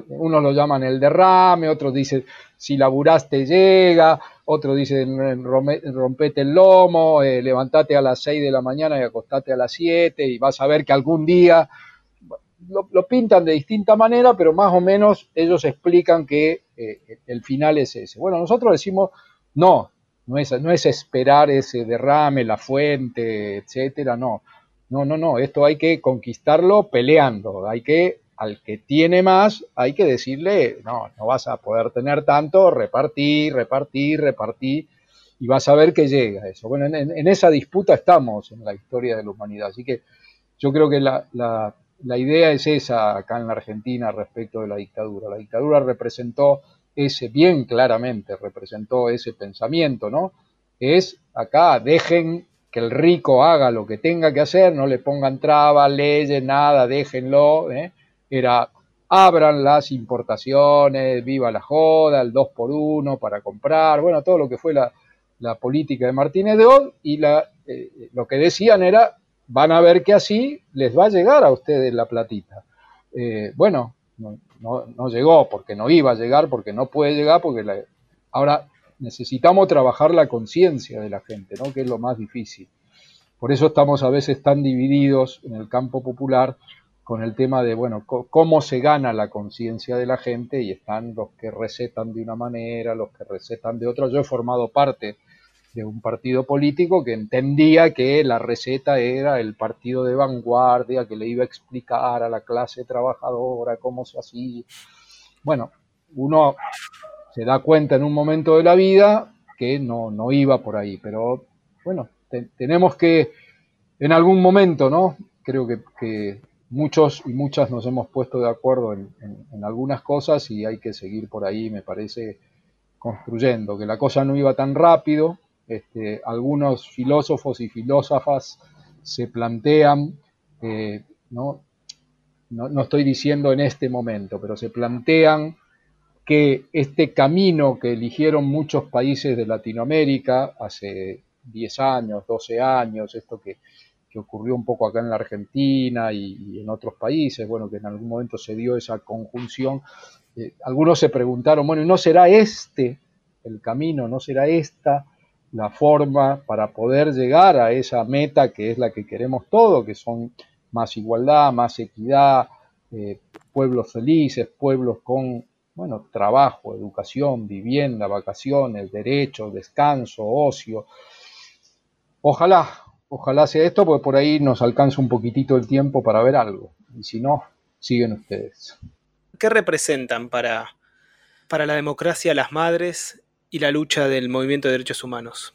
unos lo llaman el derrame, otros dicen si laburaste llega, otros dicen rompete el lomo, eh, levantate a las 6 de la mañana y acostate a las 7 y vas a ver que algún día lo, pintan de distinta manera, pero más o menos ellos explican que eh, el final es ese. Bueno, nosotros decimos no, no es, no es esperar ese derrame, la fuente, etcétera, no. No, no, no, esto hay que conquistarlo peleando, hay que al que tiene más hay que decirle, no, no vas a poder tener tanto, repartir, repartir, repartir, y vas a ver que llega eso. Bueno, en, esa disputa estamos en la historia de la humanidad, así que yo creo que la, la, idea es esa acá en la Argentina respecto de la dictadura. La dictadura representó ese, bien claramente representó ese pensamiento, ¿no? es acá, dejen que el rico haga lo que tenga que hacer, no le pongan trabas, leyes, nada, déjenlo. ¿eh? Era abran las importaciones, viva la joda, el 2 por 1 para comprar, bueno, todo lo que fue la, política de Martínez de Oz y la, eh, lo que decían era, van a ver que así les va a llegar a ustedes la platita. Eh, bueno, no, llegó porque no iba a llegar, porque no puede llegar, porque ahora necesitamos trabajar la conciencia de la gente, ¿no? que es lo más difícil. Por eso estamos a veces tan divididos en el campo popular con el tema de, bueno, cómo se gana la conciencia de la gente y están los que recetan de una manera, los que recetan de otra. Yo he formado parte de un partido político que entendía que la receta era el partido de vanguardia, que le iba a explicar a la clase trabajadora cómo se hacía. Bueno, uno se da cuenta en un momento de la vida que no, no iba por ahí, pero bueno, tenemos que en algún momento, ¿no? Creo que muchos y muchas nos hemos puesto de acuerdo en, algunas cosas y hay que seguir por ahí, me parece, construyendo, que la cosa no iba tan rápido. Este, algunos filósofos y filósofas se plantean, eh, ¿no? No, estoy diciendo en este momento, pero se plantean que este camino que eligieron muchos países de Latinoamérica hace 10 años, 12 años, esto que que ocurrió un poco acá en la Argentina y, en otros países, bueno, que en algún momento se dio esa conjunción. Eh, algunos se preguntaron, bueno, ¿no será este el camino? ¿No será esta la forma para poder llegar a esa meta que es la que queremos todos, que son más igualdad, más equidad, eh, pueblos felices, pueblos con, bueno, trabajo, educación, vivienda, vacaciones, derechos, descanso, ocio. Ojalá, Ojalá sea esto, porque por ahí nos alcanza un poquitito el tiempo para ver algo. Y si no, siguen ustedes. ¿Qué representan para, para la democracia las madres y la lucha del movimiento de derechos humanos?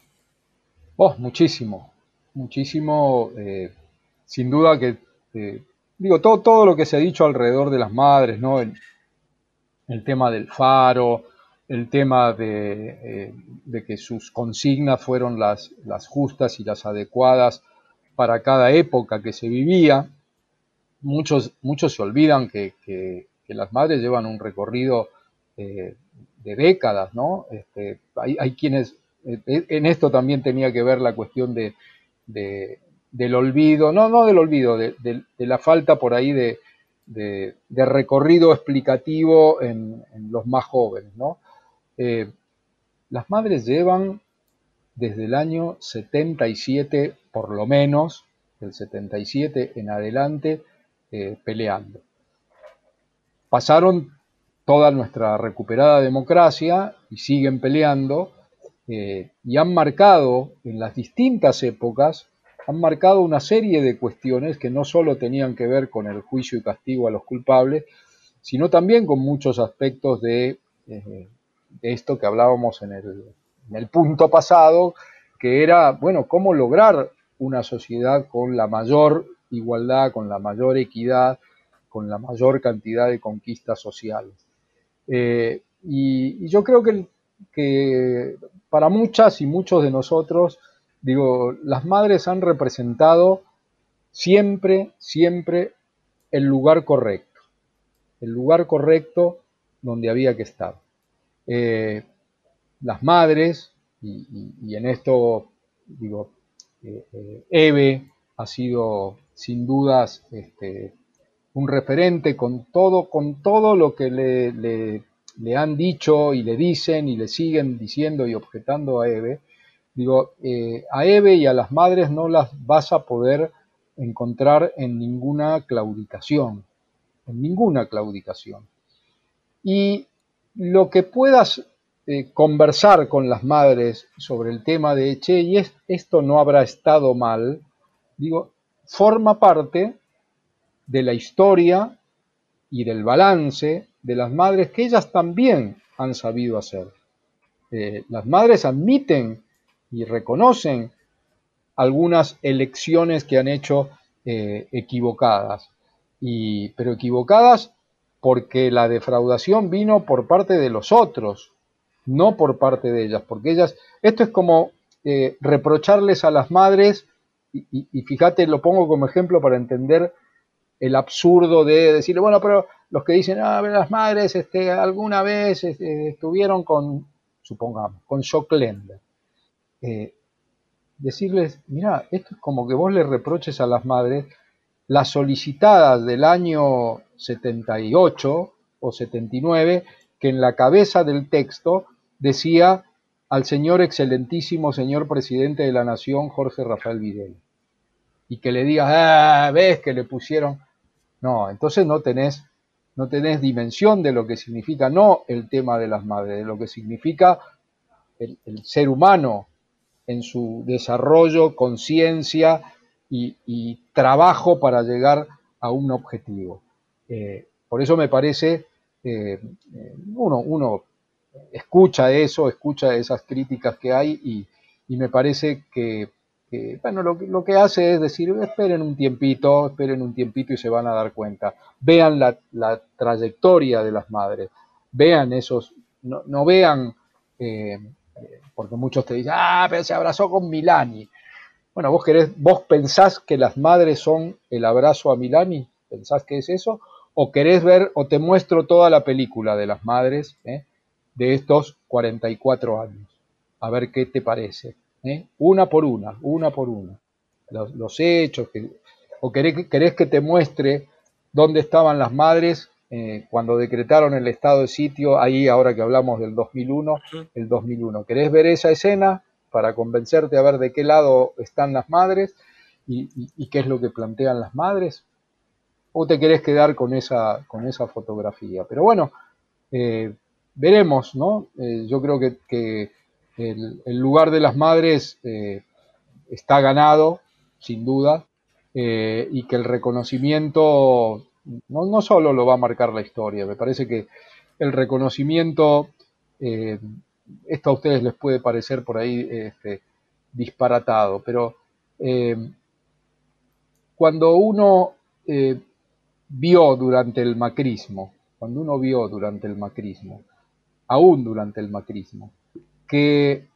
Oh, muchísimo, muchísimo. Eh, sin duda que, eh, digo, todo, todo lo que se ha dicho alrededor de las madres, ¿no? el tema del faro, el tema eh, de, que sus consignas fueron las, las, justas y las adecuadas para cada época que se vivía. Muchos, muchos se olvidan que, las madres llevan un recorrido eh, de décadas, ¿no? Este, hay, quienes, eh, en esto también tenía que ver la cuestión de, del olvido, no, no del olvido, de, la falta por ahí de, recorrido explicativo en, los más jóvenes, ¿no? Eh, las madres llevan desde el año 77, por lo menos, del 77 en adelante, eh, peleando. Pasaron toda nuestra recuperada democracia y siguen peleando eh, y han marcado en las distintas épocas, han marcado una serie de cuestiones que no solo tenían que ver con el juicio y castigo a los culpables, sino también con muchos aspectos de esto que hablábamos en el, punto pasado, que era, bueno, cómo lograr una sociedad con la mayor igualdad, con la mayor equidad, con la mayor cantidad de conquistas sociales. Eh, y, yo creo que, que, para muchas y muchos de nosotros, digo, las madres han representado siempre, siempre el lugar correcto, el lugar correcto donde había que estar. Eh, las madres, y, en esto digo, eh, eh, Eve ha sido sin dudas este, un referente con todo, con todo lo que le, le, han dicho y le dicen y le siguen diciendo y objetando a Eve. Digo, a Eve y a las madres no las vas a poder encontrar en ninguna claudicación, en ninguna claudicación. Y lo que puedas eh, conversar con las madres sobre el tema de, che, y esto no habrá estado mal, digo, forma parte de la historia y del balance de las madres que ellas también han sabido hacer. Eh, las madres admiten y reconocen algunas elecciones que han hecho eh, equivocadas, y, pero equivocadas porque la defraudación vino por parte de los otros, no por parte de ellas, porque ellas, esto es como eh, reprocharles a las madres, y, fíjate, lo pongo como ejemplo para entender el absurdo de decirle, bueno, pero los que dicen, ah, las madres este, alguna vez este, estuvieron con, supongamos, con Shockland. Eh, decirles, mira, esto es como que vos le reproches a las madres las solicitadas del año 78 o 79, que en la cabeza del texto decía al señor excelentísimo señor presidente de la nación, Jorge Rafael Vidal. Y que le digas, ah, ves que le pusieron. No, entonces no tenés, no tenés dimensión de lo que significa, no el tema de las madres, de lo que significa el, ser humano en su desarrollo, conciencia y, trabajo para llegar a un objetivo. Eh, por eso me parece, eh, uno, uno escucha eso, escucha esas críticas que hay y, me parece que, bueno, lo, que hace es decir, esperen un tiempito, esperen un tiempito y se van a dar cuenta. Vean la, trayectoria de las madres, vean esos, no, vean, eh, porque muchos te dicen, ah, pero se abrazó con Milani. Bueno, vos querés, vos pensás que las madres son el abrazo a Milani, pensás que es eso, o querés ver, o te muestro toda la película de las madres, ¿eh? de estos 44 años. A ver qué te parece. ¿eh? Una por una, una por una. Los, hechos, o querés, que te muestre dónde estaban las madres eh, cuando decretaron el estado de sitio, ahí ahora que hablamos del 2001, el 2001. ¿Querés ver esa escena para convencerte a ver de qué lado están las madres y, qué es lo que plantean las madres? ¿O te querés quedar con esa, con esa fotografía? Pero bueno, eh, veremos, ¿no? Eh, yo creo que, el, lugar de las madres eh, está ganado, sin duda, y que el reconocimiento no, no, solo lo va a marcar la historia, me parece que el reconocimiento, esto a ustedes les puede parecer por ahí este, disparatado, pero cuando uno vio durante el macrismo, cuando uno vio durante el macrismo, aún durante el macrismo, que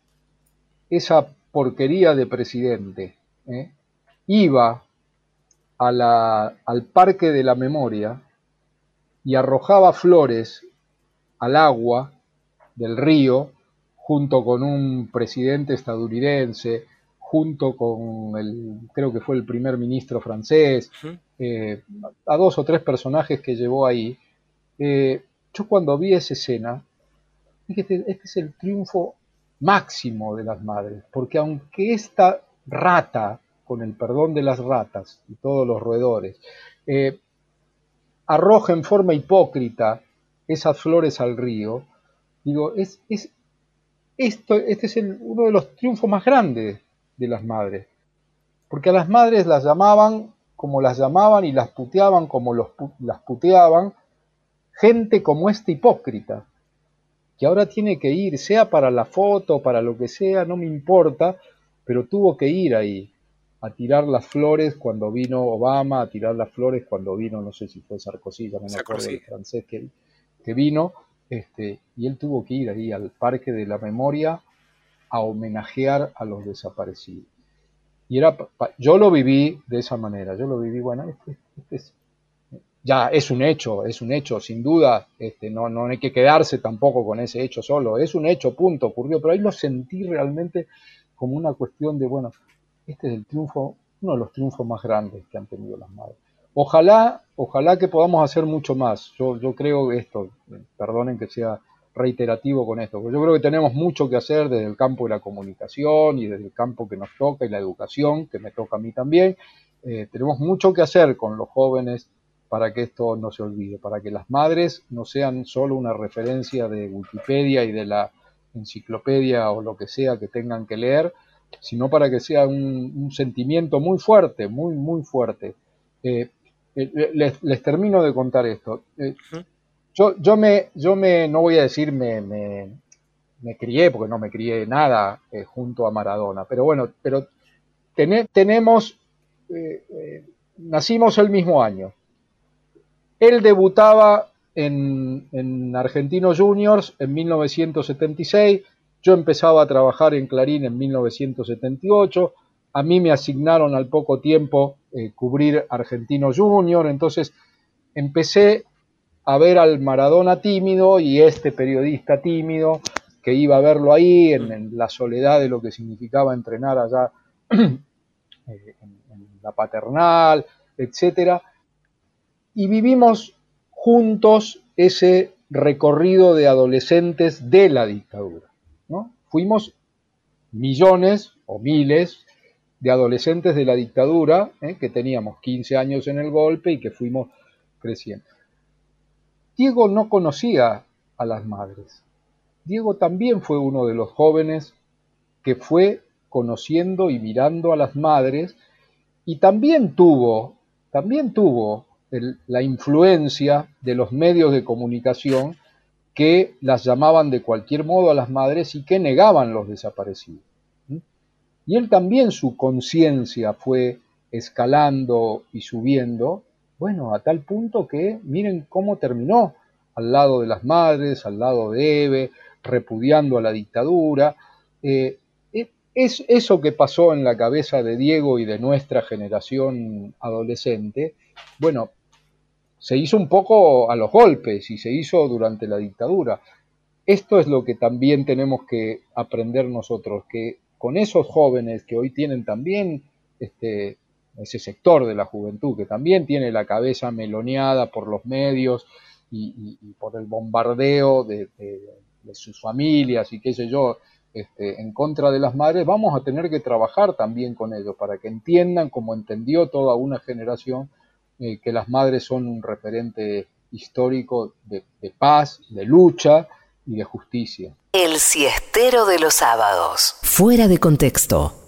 esa porquería de presidente ¿eh? iba al parque de la memoria y arrojaba flores al agua del río junto con un presidente estadounidense, junto con el, creo que fue el primer ministro francés, eh, a dos o tres personajes que llevó ahí. Eh, yo cuando vi esa escena, este, este, es el triunfo máximo de las madres, porque aunque esta rata, con el perdón de las ratas y todos los roedores, eh, arroja en forma hipócrita esas flores al río, digo, es esto, este es uno de los triunfos más grandes de las madres, porque a las madres las llamaban como las llamaban y las puteaban como los, las puteaban, gente como esta hipócrita, que ahora tiene que ir, sea para la foto, para lo que sea, no me importa, pero tuvo que ir ahí a tirar las flores cuando vino Obama, a tirar las flores cuando vino, no sé si fue Sarkozy, ya no me acuerdo el francés que, que vino, este, y él tuvo que ir ahí al Parque de la Memoria a homenajear a los desaparecidos. Y era, yo lo viví de esa manera, yo lo viví, bueno, este, este es ya es un hecho, es un hecho, sin duda, este, no, no hay que quedarse tampoco con ese hecho solo, es un hecho, punto, ocurrió, pero ahí lo sentí realmente como una cuestión de, bueno, este es el triunfo, uno de los triunfos más grandes que han tenido las madres. Ojalá, ojalá que podamos hacer mucho más. Yo, yo creo esto, perdonen que sea reiterativo con esto, pero yo creo que tenemos mucho que hacer desde el campo de la comunicación y desde el campo que nos toca y la educación, que me toca a mí también. Eh, tenemos mucho que hacer con los jóvenes para que esto no se olvide, para que las madres no sean solo una referencia de Wikipedia y de la enciclopedia o lo que sea que tengan que leer, sino para que sea un, sentimiento muy fuerte, muy, muy fuerte. Eh, eh, les, termino de contar esto. Yo, yo, me, yo me, no voy a decir me, me, crié, porque no me crié nada junto a Maradona, pero bueno, pero tenemos, nacimos el mismo año. Él debutaba en, Argentinos Juniors en 1976, Yo empezaba a trabajar en Clarín en 1978, a mí me asignaron al poco tiempo eh, cubrir Argentino Junior, entonces empecé a ver al Maradona tímido y este periodista tímido que iba a verlo ahí en, la soledad de lo que significaba entrenar allá eh, en, la paternal, etcétera, y vivimos juntos ese recorrido de adolescentes de la dictadura. ¿no? Fuimos millones o miles de adolescentes de la dictadura, ¿eh? que teníamos 15 años en el golpe y que fuimos creciendo. Diego no conocía a las madres. Diego también fue uno de los jóvenes que fue conociendo y mirando a las madres y también tuvo, también tuvo la influencia de los medios de comunicación que las llamaban de cualquier modo a las madres y que negaban los desaparecidos. Y él también su conciencia fue escalando y subiendo, bueno, a tal punto que miren cómo terminó al lado de las madres, al lado de Eve, repudiando a la dictadura. Eh, eh, es eso que pasó en la cabeza de Diego y de nuestra generación adolescente, bueno, se hizo un poco a los golpes y se hizo durante la dictadura. Esto es lo que también tenemos que aprender nosotros, que con esos jóvenes que hoy tienen también este, ese sector de la juventud, que también tiene la cabeza meloneada por los medios y, por el bombardeo de, sus familias y qué sé yo, este, en contra de las madres, vamos a tener que trabajar también con ellos para que entiendan, como entendió toda una generación, eh, que las madres son un referente histórico de paz, de lucha y de justicia. El siestero de los sábados. Fuera de contexto.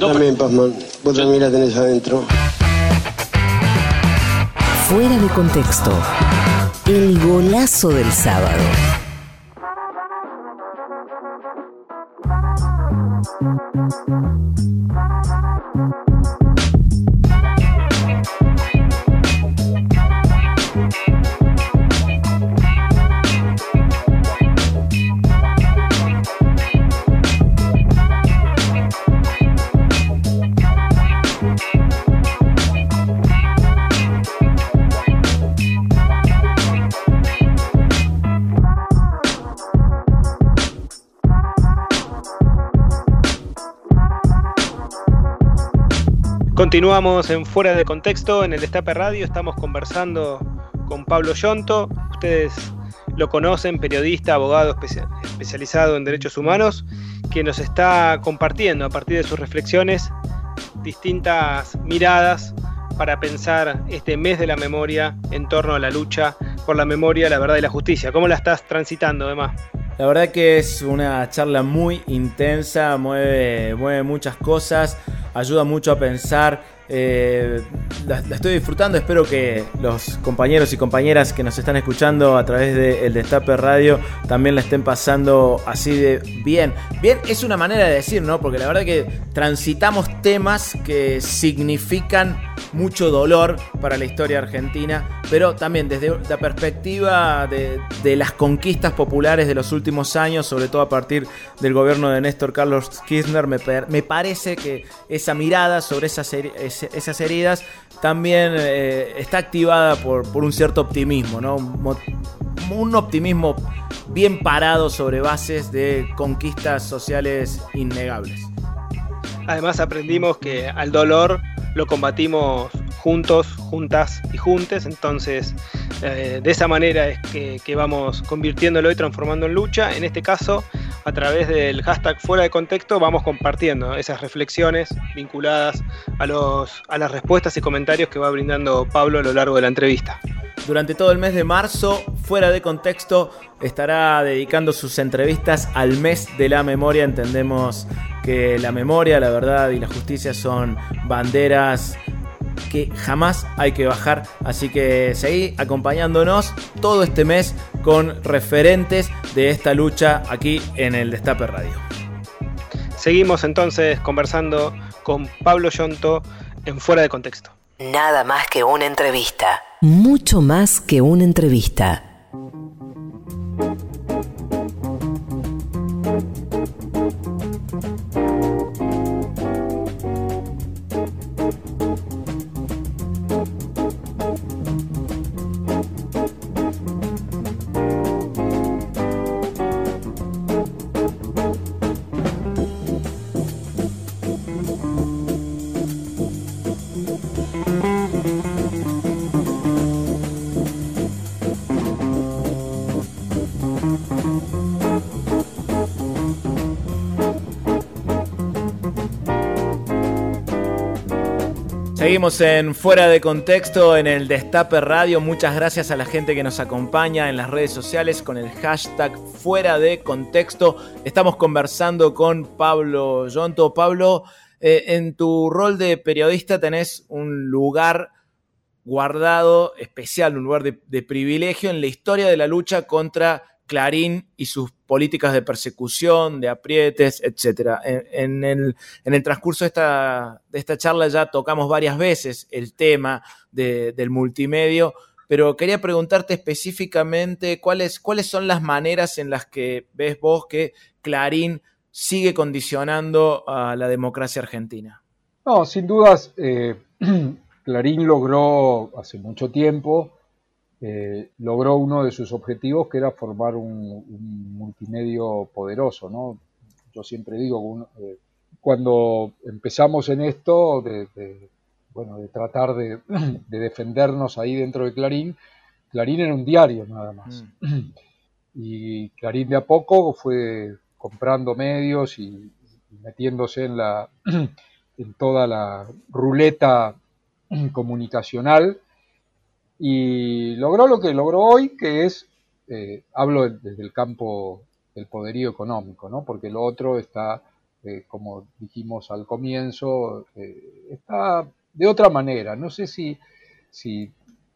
Vos también, Pazman. Vos también la tenés adentro. Fuera de contexto. El golazo del sábado. Continuamos en Fuera de Contexto, en el Destape Radio, estamos conversando con Pablo Yonto, ustedes lo conocen, periodista, abogado especializado en derechos humanos, que nos está compartiendo a partir de sus reflexiones distintas miradas para pensar este mes de la memoria en torno a la lucha por la memoria, la verdad y la justicia. ¿Cómo la estás transitando, además? La verdad que es una charla muy intensa, mueve, muchas cosas, ayuda mucho a pensar. Eh, la, estoy disfrutando, espero que los compañeros y compañeras que nos están escuchando a través del Destape Radio también la estén pasando así de bien. Bien, es una manera de decir, ¿no? Porque la verdad que transitamos temas que significan mucho dolor para la historia argentina, pero también desde la perspectiva de, las conquistas populares de los últimos años, sobre todo a partir del gobierno de Néstor Carlos Kirchner, me, parece que esa mirada sobre esas, esas heridas también eh, está activada por, un cierto optimismo, ¿no? un optimismo bien parado sobre bases de conquistas sociales innegables. Además aprendimos que al dolor lo combatimos juntos, juntas y juntes, entonces eh, de esa manera es que, vamos convirtiéndolo y transformando en lucha. En este caso, a través del hashtag fuera de contexto, vamos compartiendo esas reflexiones vinculadas a, los, a las respuestas y comentarios que va brindando Pablo a lo largo de la entrevista. Durante todo el mes de marzo, fuera de contexto, estará dedicando sus entrevistas al mes de la memoria. Entendemos que la memoria, la verdad y la justicia son banderas que jamás hay que bajar. Así que seguí acompañándonos todo este mes con referentes de esta lucha aquí en el Destape Radio. Seguimos entonces conversando con Pablo Yonto en Fuera de Contexto. Nada más que una entrevista. Mucho más que una entrevista. Seguimos en Fuera de Contexto en el Destape Radio. Muchas gracias a la gente que nos acompaña en las redes sociales con el hashtag Fuera de Contexto. Estamos conversando con Pablo Yonto. Pablo, eh, en tu rol de periodista tenés un lugar guardado especial, un lugar de privilegio en la historia de la lucha contra Clarín y sus políticas de persecución, de aprietes, etc. En, el, transcurso de esta, de esta, charla ya tocamos varias veces el tema del multimedio, pero quería preguntarte específicamente cuáles, cuáles son las maneras en las que ves vos que Clarín sigue condicionando a la democracia argentina. No, sin dudas, eh, Clarín logró hace mucho tiempo eh, logró uno de sus objetivos que era formar un, multimedio poderoso. ¿no? Yo siempre digo, eh, cuando empezamos en esto, de, bueno, de tratar de, defendernos ahí dentro de Clarín, Clarín era un diario nada más. Mm. Y Clarín de a poco fue comprando medios y, metiéndose en, la, en toda la ruleta comunicacional y logró lo que logró hoy, que es, eh, hablo desde el campo del poderío económico, ¿no? porque lo otro está eh, como dijimos al comienzo, eh, está de otra manera. No sé si, si,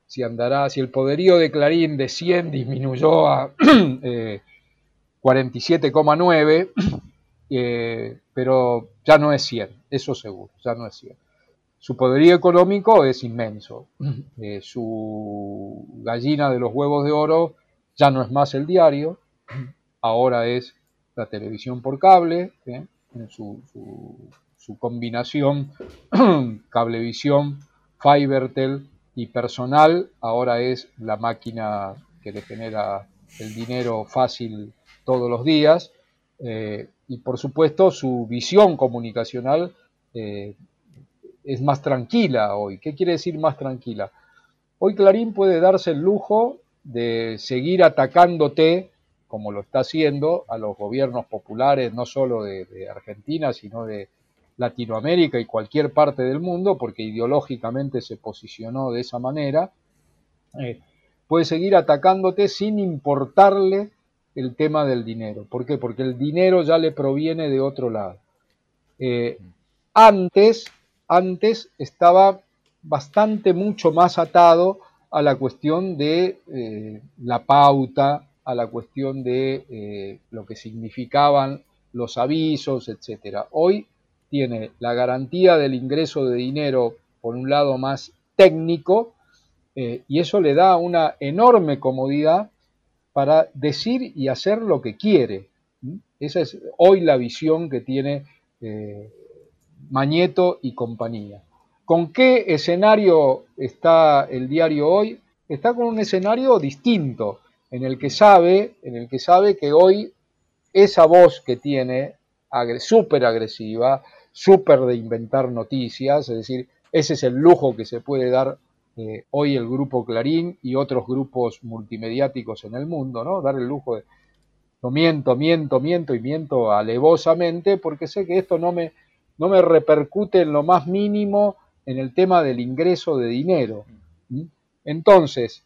si, andará, si el poderío de Clarín de 100 disminuyó a 47,9, pero ya no es 100, eso seguro, ya no es 100. Su poderío económico es inmenso. su gallina de los huevos de oro ya no es más el diario, ahora es la televisión por cable, ¿eh? en su, combinación cablevisión, Fibertel y personal, ahora es la máquina que le genera el dinero fácil todos los días, eh, y por supuesto su visión comunicacional eh, es más tranquila hoy. ¿Qué quiere decir más tranquila? Hoy Clarín puede darse el lujo de seguir atacándote, como lo está haciendo, a los gobiernos populares, no solo de, Argentina, sino de Latinoamérica y cualquier parte del mundo, porque ideológicamente se posicionó de esa manera, eh, puede seguir atacándote sin importarle el tema del dinero. ¿Por qué? Porque el dinero ya le proviene de otro lado. Eh, antes, antes estaba bastante mucho más atado a la cuestión de eh, la pauta, a la cuestión de eh, lo que significaban los avisos, etcétera. Hoy tiene la garantía del ingreso de dinero por un lado más técnico eh, y eso le da una enorme comodidad para decir y hacer lo que quiere. Esa es hoy la visión que tiene Mañeto y compañía. ¿Con qué escenario está el diario hoy? Está con un escenario distinto, en el que sabe, en el que sabe que hoy esa voz que tiene, súper agresiva, súper de inventar noticias, es decir, ese es el lujo que se puede dar eh, hoy el grupo Clarín y otros grupos multimediáticos en el mundo, ¿no? Dar el lujo de no miento, miento, miento y miento alevosamente porque sé que esto no me, no me repercute en lo más mínimo en el tema del ingreso de dinero. Entonces,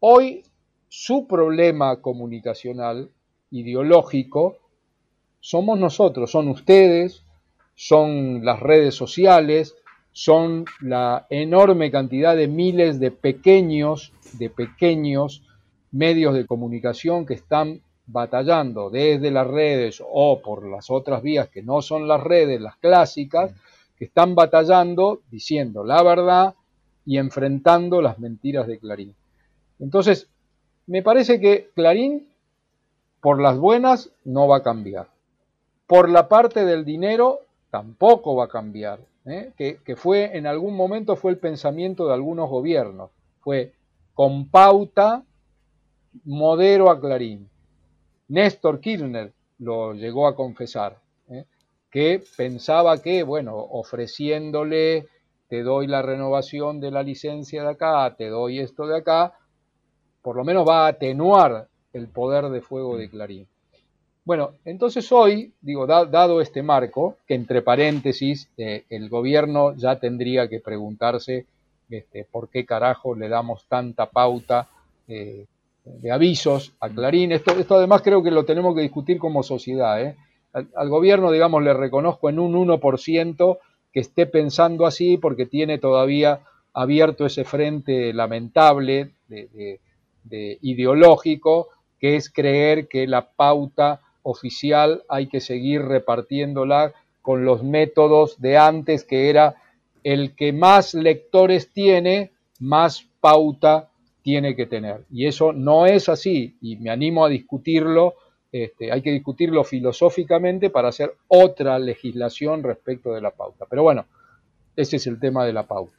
hoy su problema comunicacional, ideológico, somos nosotros, son ustedes, son las redes sociales, son la enorme cantidad de miles de pequeños, de pequeños medios de comunicación que están batallando desde las redes o por las otras vías que no son las redes, las clásicas, que están batallando, diciendo la verdad y enfrentando las mentiras de Clarín. Entonces, me parece que Clarín, por las buenas, no va a cambiar. Por la parte del dinero, tampoco va a cambiar. ¿eh? Que, que fue, en algún momento fue el pensamiento de algunos gobiernos. Fue con pauta, modero a Clarín. Néstor Kirchner lo llegó a confesar que pensaba que, bueno, ofreciéndole, te doy la renovación de la licencia de acá, te doy esto de acá, por lo menos va a atenuar el poder de fuego de Clarín. Bueno, entonces hoy, digo, dado este marco, que entre paréntesis eh, el gobierno ya tendría que preguntarse este, por qué carajo le damos tanta pauta eh, de avisos a Clarín. Esto, esto además creo que lo tenemos que discutir como sociedad. ¿eh? al, gobierno, digamos, le reconozco en un 1% que esté pensando así porque tiene todavía abierto ese frente lamentable de, ideológico, que es creer que la pauta oficial hay que seguir repartiéndola con los métodos de antes, que era el que más lectores tiene, más pauta tiene que tener. Y eso no es así, y me animo a discutirlo este, hay que discutirlo filosóficamente para hacer otra legislación respecto de la pauta. Pero bueno, ese es el tema de la pauta.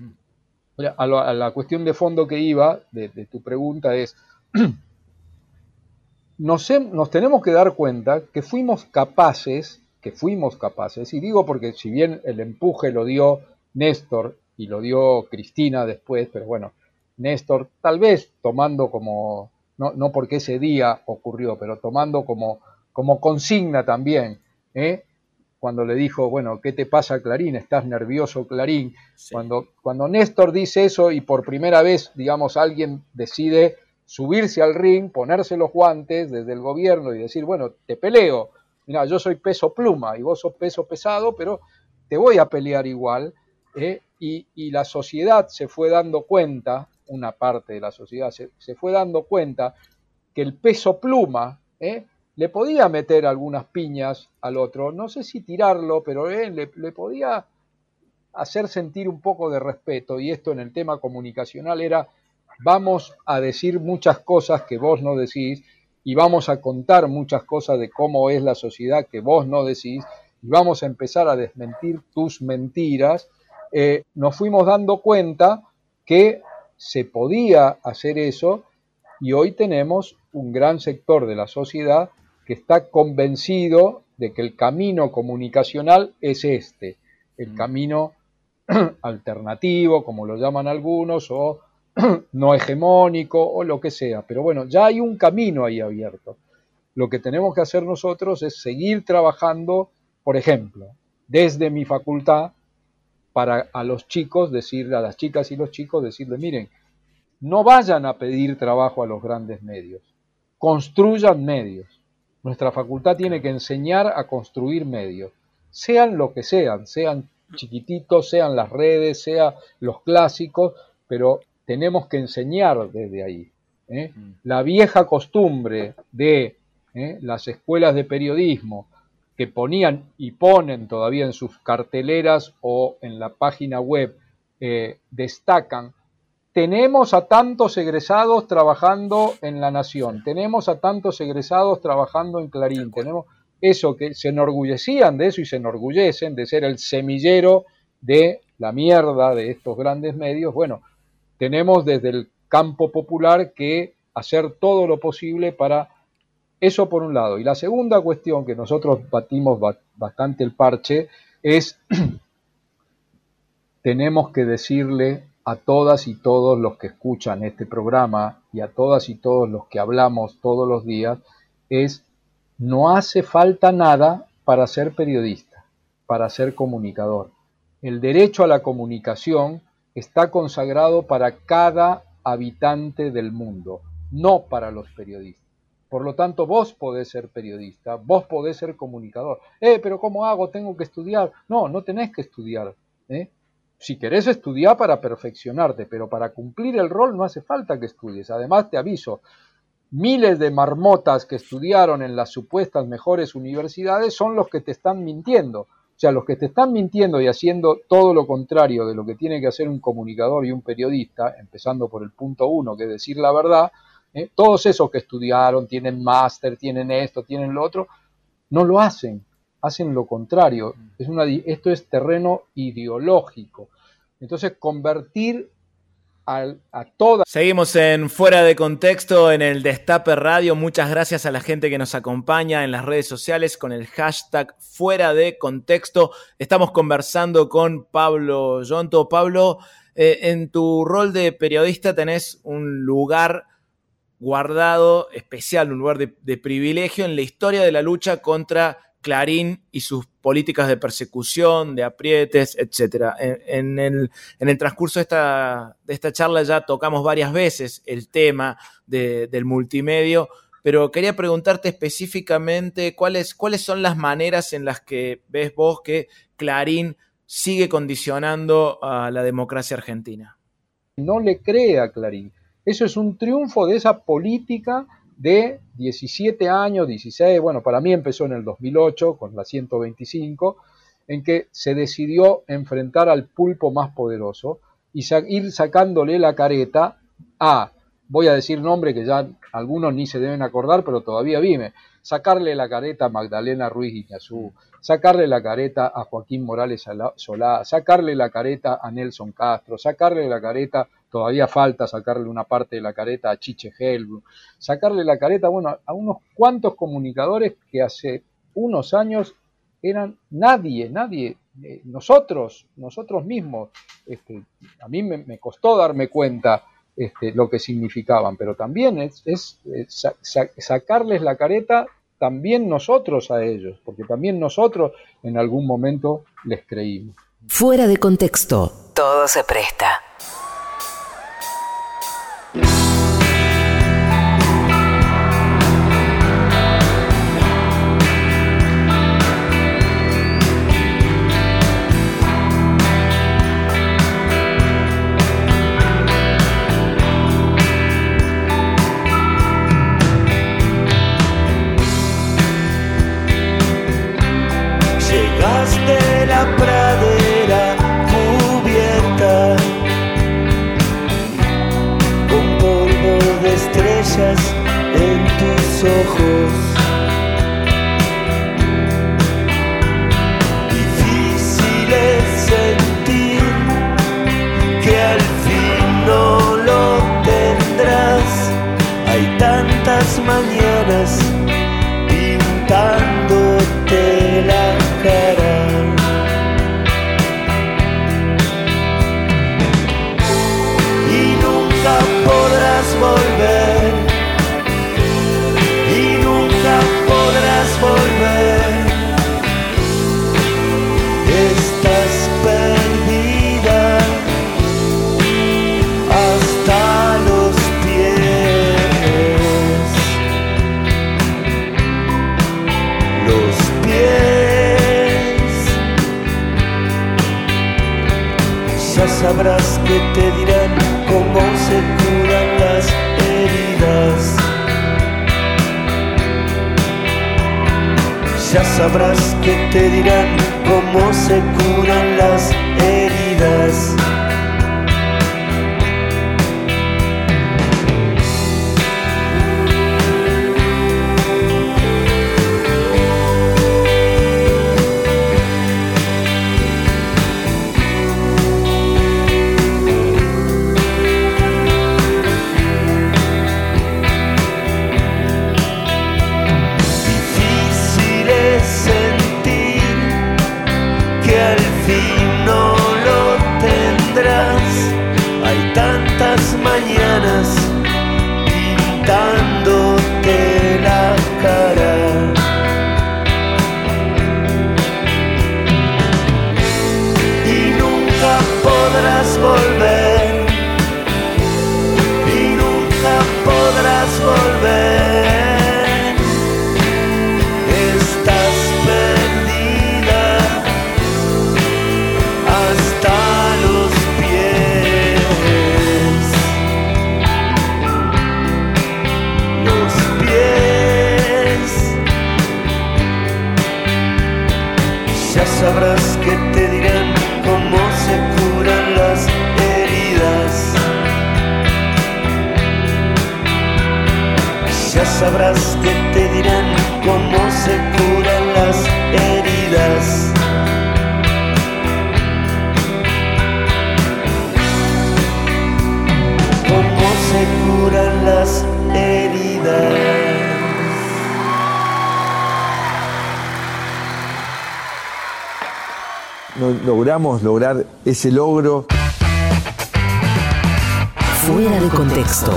A, la cuestión de fondo que iba de, tu pregunta es, nos, nos, tenemos que dar cuenta que fuimos capaces, que fuimos capaces, y digo porque si bien el empuje lo dio Néstor y lo dio Cristina después, pero bueno, Néstor tal vez tomando como no, no porque ese día ocurrió, pero tomando como, como consigna también, ¿eh? cuando le dijo, bueno, ¿qué te pasa Clarín? ¿Estás nervioso Clarín? Cuando, cuando Néstor dice eso y por primera vez, digamos, alguien decide subirse al ring, ponerse los guantes desde el gobierno y decir, bueno, te peleo, mira, yo soy peso pluma y vos sos peso pesado, pero te voy a pelear igual. ¿eh? Y, la sociedad se fue dando cuenta, una parte de la sociedad se, fue dando cuenta que el peso pluma ¿eh? le podía meter algunas piñas al otro, no sé si tirarlo, pero le, le podía hacer sentir un poco de respeto, y esto en el tema comunicacional era, vamos a decir muchas cosas que vos no decís, y vamos a contar muchas cosas de cómo es la sociedad que vos no decís, y vamos a empezar a desmentir tus mentiras, eh, nos fuimos dando cuenta que se podía hacer eso y hoy tenemos un gran sector de la sociedad que está convencido de que el camino comunicacional es este, el mm. camino alternativo, como lo llaman algunos, o no hegemónico, o lo que sea. Pero bueno, ya hay un camino ahí abierto. Lo que tenemos que hacer nosotros es seguir trabajando, por ejemplo, desde mi facultad, para a los chicos decirle, a las chicas y los chicos decirle, miren, no vayan a pedir trabajo a los grandes medios, construyan medios. Nuestra facultad tiene que enseñar a construir medios, sean lo que sean, sean chiquititos, sean las redes, sean los clásicos, pero tenemos que enseñar desde ahí. ¿eh? Mm. La vieja costumbre de ¿eh? las escuelas de periodismo, que ponían y ponen todavía en sus carteleras o en la página web, eh, destacan, tenemos a tantos egresados trabajando en La Nación, tenemos a tantos egresados trabajando en Clarín, tenemos eso que se enorgullecían de eso y se enorgullecen de ser el semillero de la mierda de estos grandes medios, bueno, tenemos desde el campo popular que hacer todo lo posible para eso por un lado. Y la segunda cuestión que nosotros batimos bastante el parche es, tenemos que decirle a todas y todos los que escuchan este programa y a todas y todos los que hablamos todos los días, es, no hace falta nada para ser periodista, para ser comunicador. El derecho a la comunicación está consagrado para cada habitante del mundo, no para los periodistas. Por lo tanto, vos podés ser periodista, vos podés ser comunicador. Eh, pero ¿cómo hago? Tengo que estudiar. No, no tenés que estudiar. ¿eh? Si querés estudiar para perfeccionarte, pero para cumplir el rol no hace falta que estudies. Además, te aviso, miles de marmotas que estudiaron en las supuestas mejores universidades son los que te están mintiendo. O sea, los que te están mintiendo y haciendo todo lo contrario de lo que tiene que hacer un comunicador y un periodista, empezando por el punto uno, que es decir la verdad, ¿eh? Todos esos que estudiaron, tienen máster, tienen esto, tienen lo otro, no lo hacen, hacen lo contrario. Es una, esto es terreno ideológico. Entonces, convertir a, a toda... Seguimos en Fuera de Contexto en el Destape Radio. Muchas gracias a la gente que nos acompaña en las redes sociales con el hashtag Fuera de Contexto. Estamos conversando con Pablo Yonto. Pablo, eh, en tu rol de periodista tenés un lugar guardado especial, un lugar de, privilegio en la historia de la lucha contra Clarín y sus políticas de persecución, de aprietes, etc. En, el, transcurso de esta, charla ya tocamos varias veces el tema del multimedio, pero quería preguntarte específicamente cuáles, cuáles son las maneras en las que ves vos que Clarín sigue condicionando a la democracia argentina. No le cree a Clarín. Eso es un triunfo de esa política de 17 años, 16, bueno, para mí empezó en el 2008 con la 125, en que se decidió enfrentar al pulpo más poderoso y ir sacándole la careta a, voy a decir nombre que ya algunos ni se deben acordar, pero todavía vive, sacarle la careta a Magdalena Ruiz Iñazú, sacarle la careta a Joaquín Morales Solá, sacarle la careta a Nelson Castro, sacarle la careta todavía falta sacarle una parte de la careta a Chiche Helbru, sacarle la careta, bueno, a unos cuantos comunicadores que hace unos años eran nadie, nadie, eh, nosotros, nosotros mismos, este, a mí me, costó darme cuenta este, lo que significaban, pero también es, es, sacarles la careta también nosotros a ellos, porque también nosotros en algún momento les creímos. Fuera de contexto, todo se presta. Curan las heridas. no logramos lograr ese logro. Fuera de contexto.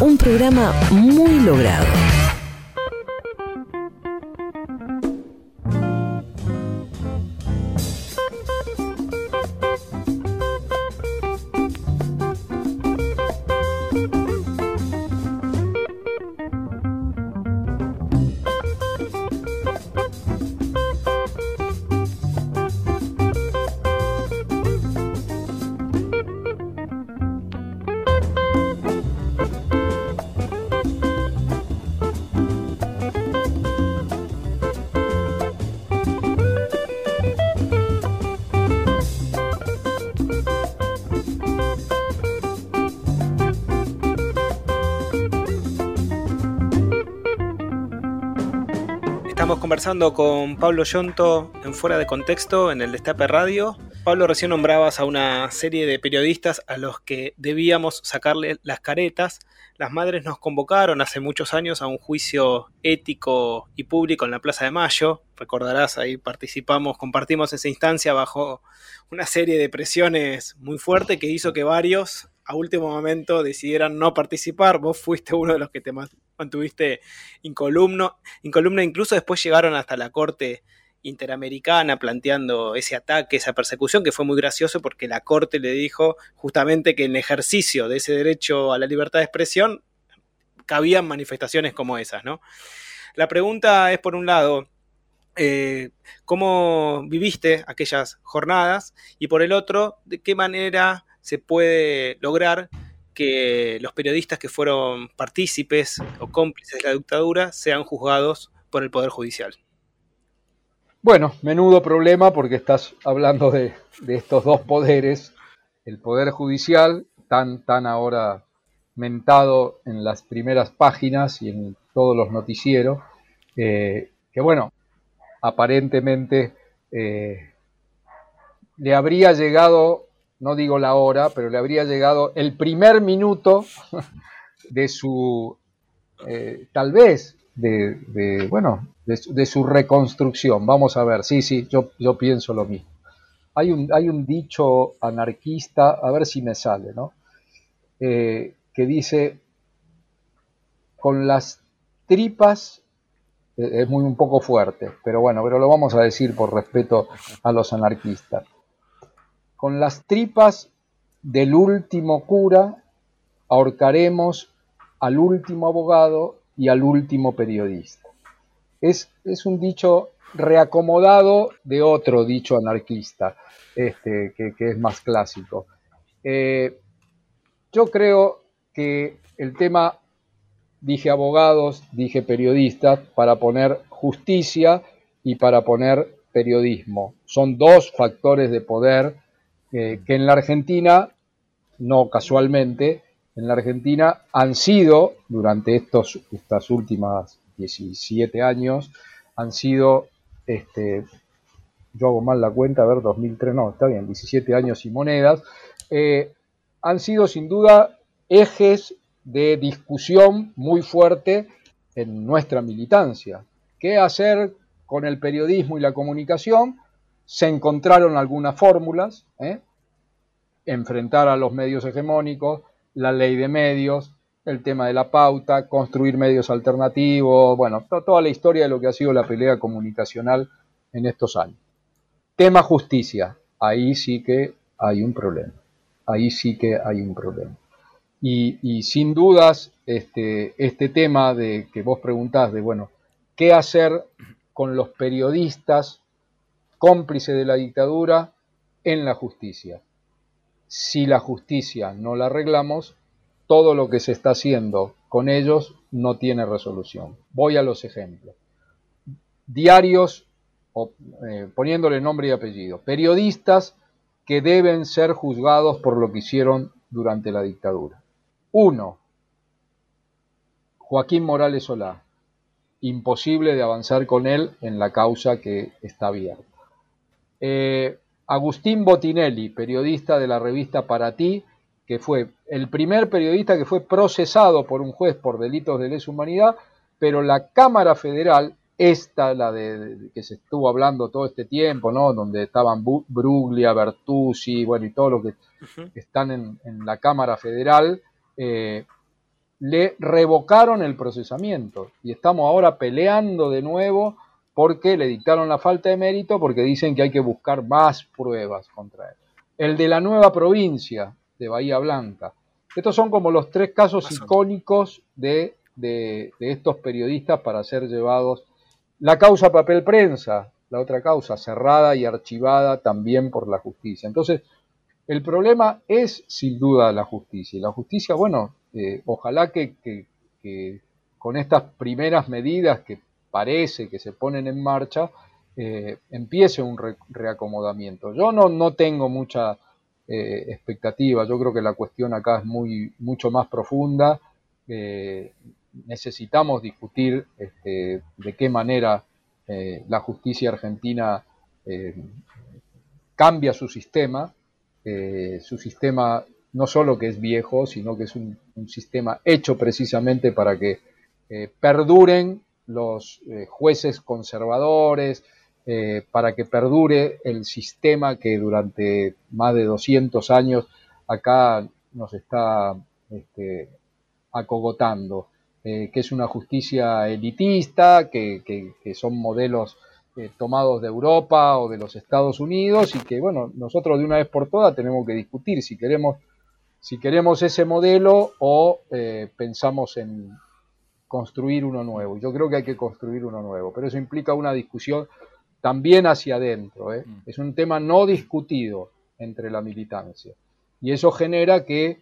Un programa muy logrado. Conversando con Pablo Yonto en Fuera de Contexto en el Destape Radio. Pablo, recién nombrabas a una serie de periodistas a los que debíamos sacarle las caretas. Las madres nos convocaron hace muchos años a un juicio ético y público en la Plaza de Mayo. Recordarás, ahí participamos, compartimos esa instancia bajo una serie de presiones muy fuertes que hizo que varios a último momento decidieran no participar. Vos fuiste uno de los que te man- mantuviste incolumno, incluso después llegaron hasta la Corte Interamericana planteando ese ataque, esa persecución, que fue muy gracioso porque la Corte le dijo justamente que en ejercicio de ese derecho a la libertad de expresión cabían manifestaciones como esas, ¿no? La pregunta es, por un lado, eh, cómo viviste aquellas jornadas y por el otro, de qué manera se puede lograr que los periodistas que fueron partícipes o cómplices de la dictadura sean juzgados por el Poder Judicial. Bueno, menudo problema porque estás hablando de, estos dos poderes, el poder judicial, tan, tan ahora mentado en las primeras páginas y en todos los noticieros, eh, que bueno, aparentemente eh, le habría llegado, no digo la hora, pero le habría llegado el primer minuto de su, eh, tal vez, de, bueno, de, su reconstrucción. Vamos a ver, sí, sí, yo, pienso lo mismo. Hay un, hay un dicho anarquista, a ver si me sale, ¿no? Eh, que dice, con las tripas, eh, es muy un poco fuerte, pero bueno, pero lo vamos a decir por respeto a los anarquistas. Con las tripas del último cura ahorcaremos al último abogado y al último periodista. Es, es un dicho reacomodado de otro dicho anarquista, este, que, es más clásico. Eh, yo creo que el tema, dije abogados, dije periodistas, para poner justicia y para poner periodismo. Son dos factores de poder que en la Argentina, no casualmente, en la Argentina han sido, durante estos estas últimas 17 años, han sido, este, yo hago mal la cuenta, a ver, 2003, no, está bien, 17 años y monedas, eh, han sido sin duda ejes de discusión muy fuerte en nuestra militancia. ¿Qué hacer con el periodismo y la comunicación? Se encontraron algunas fórmulas, ¿eh? enfrentar a los medios hegemónicos, la ley de medios, el tema de la pauta, construir medios alternativos, bueno, toda la historia de lo que ha sido la pelea comunicacional en estos años. Tema justicia, ahí sí que hay un problema, ahí sí que hay un problema. Y, sin dudas, este, este tema de que vos preguntás de, bueno, ¿qué hacer con los periodistas cómplices de la dictadura en la justicia? si la justicia no la arreglamos, todo lo que se está haciendo con ellos no tiene resolución. Voy a los ejemplos. Diarios, eh, poniéndole nombre y apellido, periodistas que deben ser juzgados por lo que hicieron durante la dictadura. Uno, Joaquín Morales Solá. Imposible de avanzar con él en la causa que está abierta. Eh, Agustín Botinelli, periodista de la revista Para Ti, que fue el primer periodista que fue procesado por un juez por delitos de lesa humanidad, pero la Cámara Federal, esta, la de, que se estuvo hablando todo este tiempo, ¿no? Donde estaban Bruglia, Bertuzzi, bueno, y todos los que están en, la Cámara Federal, eh, le revocaron el procesamiento y estamos ahora peleando de nuevo porque le dictaron la falta de mérito, porque dicen que hay que buscar más pruebas contra él. El de la nueva provincia de Bahía Blanca. Estos son como los tres casos icónicos de, estos periodistas para ser llevados. La causa papel prensa, la otra causa, cerrada y archivada también por la justicia. Entonces, el problema es sin duda la justicia. Y la justicia, bueno, eh, ojalá que, con estas primeras medidas que parece que se ponen en marcha, eh, empiece un reacomodamiento. Yo no, no tengo mucha eh, expectativa, yo creo que la cuestión acá es muy, mucho más profunda. Eh, necesitamos discutir este, de qué manera la justicia argentina cambia su sistema, su sistema no solo que es viejo, sino que es un sistema hecho precisamente para que perduren los eh, jueces conservadores, eh, para que perdure el sistema que durante más de 200 años acá nos está este, acogotando, eh, que es una justicia elitista, que, son modelos tomados de Europa o de los Estados Unidos y que, bueno, nosotros de una vez por todas tenemos que discutir si queremos, si queremos ese modelo o pensamos en, construir uno nuevo. Yo creo que hay que construir uno nuevo, pero eso implica una discusión también hacia adentro. ¿eh? Mm. Es un tema no discutido entre la militancia. Y eso genera que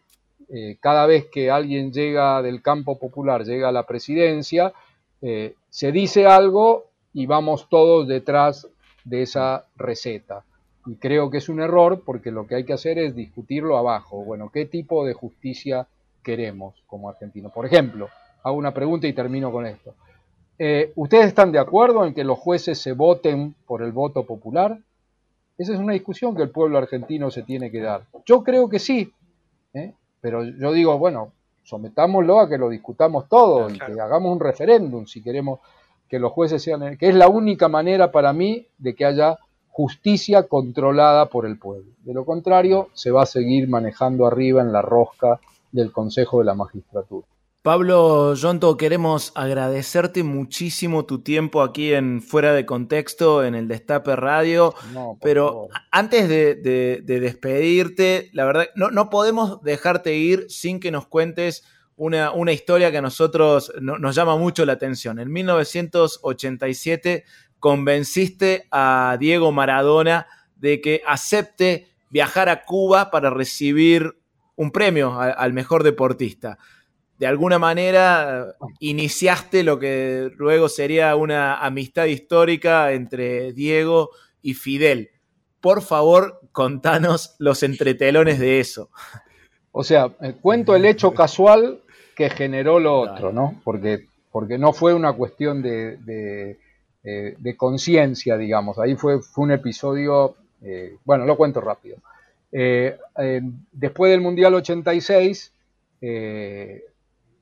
eh, cada vez que alguien llega del campo popular, llega a la presidencia, eh, se dice algo y vamos todos detrás de esa receta. Y creo que es un error porque lo que hay que hacer es discutirlo abajo. Bueno, ¿qué tipo de justicia queremos como argentinos? Por ejemplo, hago una pregunta y termino con esto. Eh, ¿Ustedes están de acuerdo en que los jueces se voten por el voto popular? Esa es una discusión que el pueblo argentino se tiene que dar. Yo creo que sí, ¿eh? pero yo digo, bueno, sometámoslo a que lo discutamos todo y que hagamos un referéndum si queremos que los jueces sean, que es la única manera para mí de que haya justicia controlada por el pueblo. De lo contrario, se va a seguir manejando arriba en la rosca del Consejo de la Magistratura. Pablo Yonto, queremos agradecerte muchísimo tu tiempo aquí en Fuera de Contexto, en el Destape Radio. pero antes de, despedirte, la verdad, no, no, podemos dejarte ir sin que nos cuentes una, una historia que a nosotros nos llama mucho la atención. En 1987 convenciste a Diego Maradona de que acepte viajar a Cuba para recibir un premio al mejor deportista de alguna manera iniciaste lo que luego sería una amistad histórica entre Diego y Fidel. Por favor, contanos los entretelones de eso. O sea, eh, cuento el hecho casual que generó lo otro, ¿no? Porque, porque no fue una cuestión de, de, eh, conciencia, digamos. Ahí fue, fue un episodio, eh, bueno, lo cuento rápido. después del Mundial 86,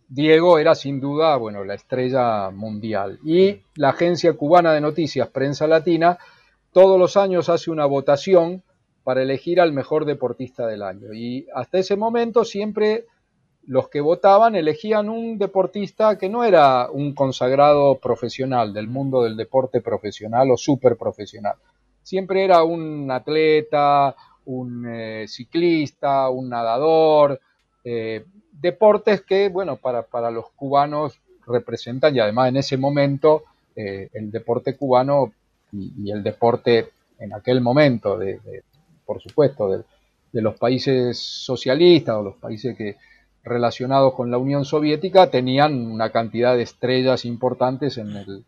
Diego era sin duda, bueno, la estrella mundial. Y la agencia cubana de noticias, Prensa Latina, todos los años hace una votación para elegir al mejor deportista del año. Y hasta ese momento siempre los que votaban elegían un deportista que no era un consagrado profesional del mundo del deporte profesional o súper profesional. Siempre era un atleta, un eh, ciclista, un nadador, eh, deportes que, bueno, para, para, los cubanos representan, y además en ese momento eh, el deporte cubano y, el deporte en aquel momento, de, por supuesto, de, los países socialistas o los países que relacionados con la Unión Soviética tenían una cantidad de estrellas importantes en, el,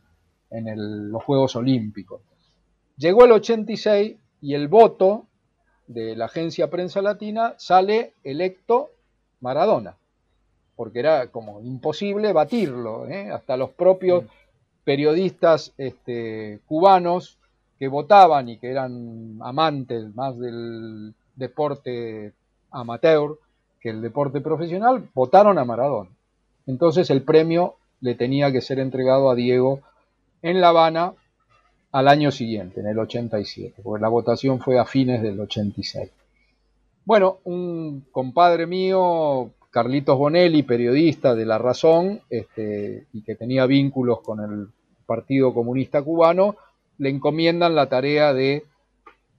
en los Juegos Olímpicos. Llegó el 86 y el voto de la agencia Prensa Latina sale electo Maradona porque era como imposible batirlo. ¿eh? Hasta los propios periodistas este, cubanos que votaban y que eran amantes más del deporte amateur que el deporte profesional, votaron a Maradona. Entonces el premio le tenía que ser entregado a Diego en La Habana al año siguiente, en el 87, porque la votación fue a fines del 86. Bueno, un compadre mío Carlitos Bonelli, periodista de La Razón, este, y que tenía vínculos con el Partido Comunista Cubano, le encomiendan la tarea de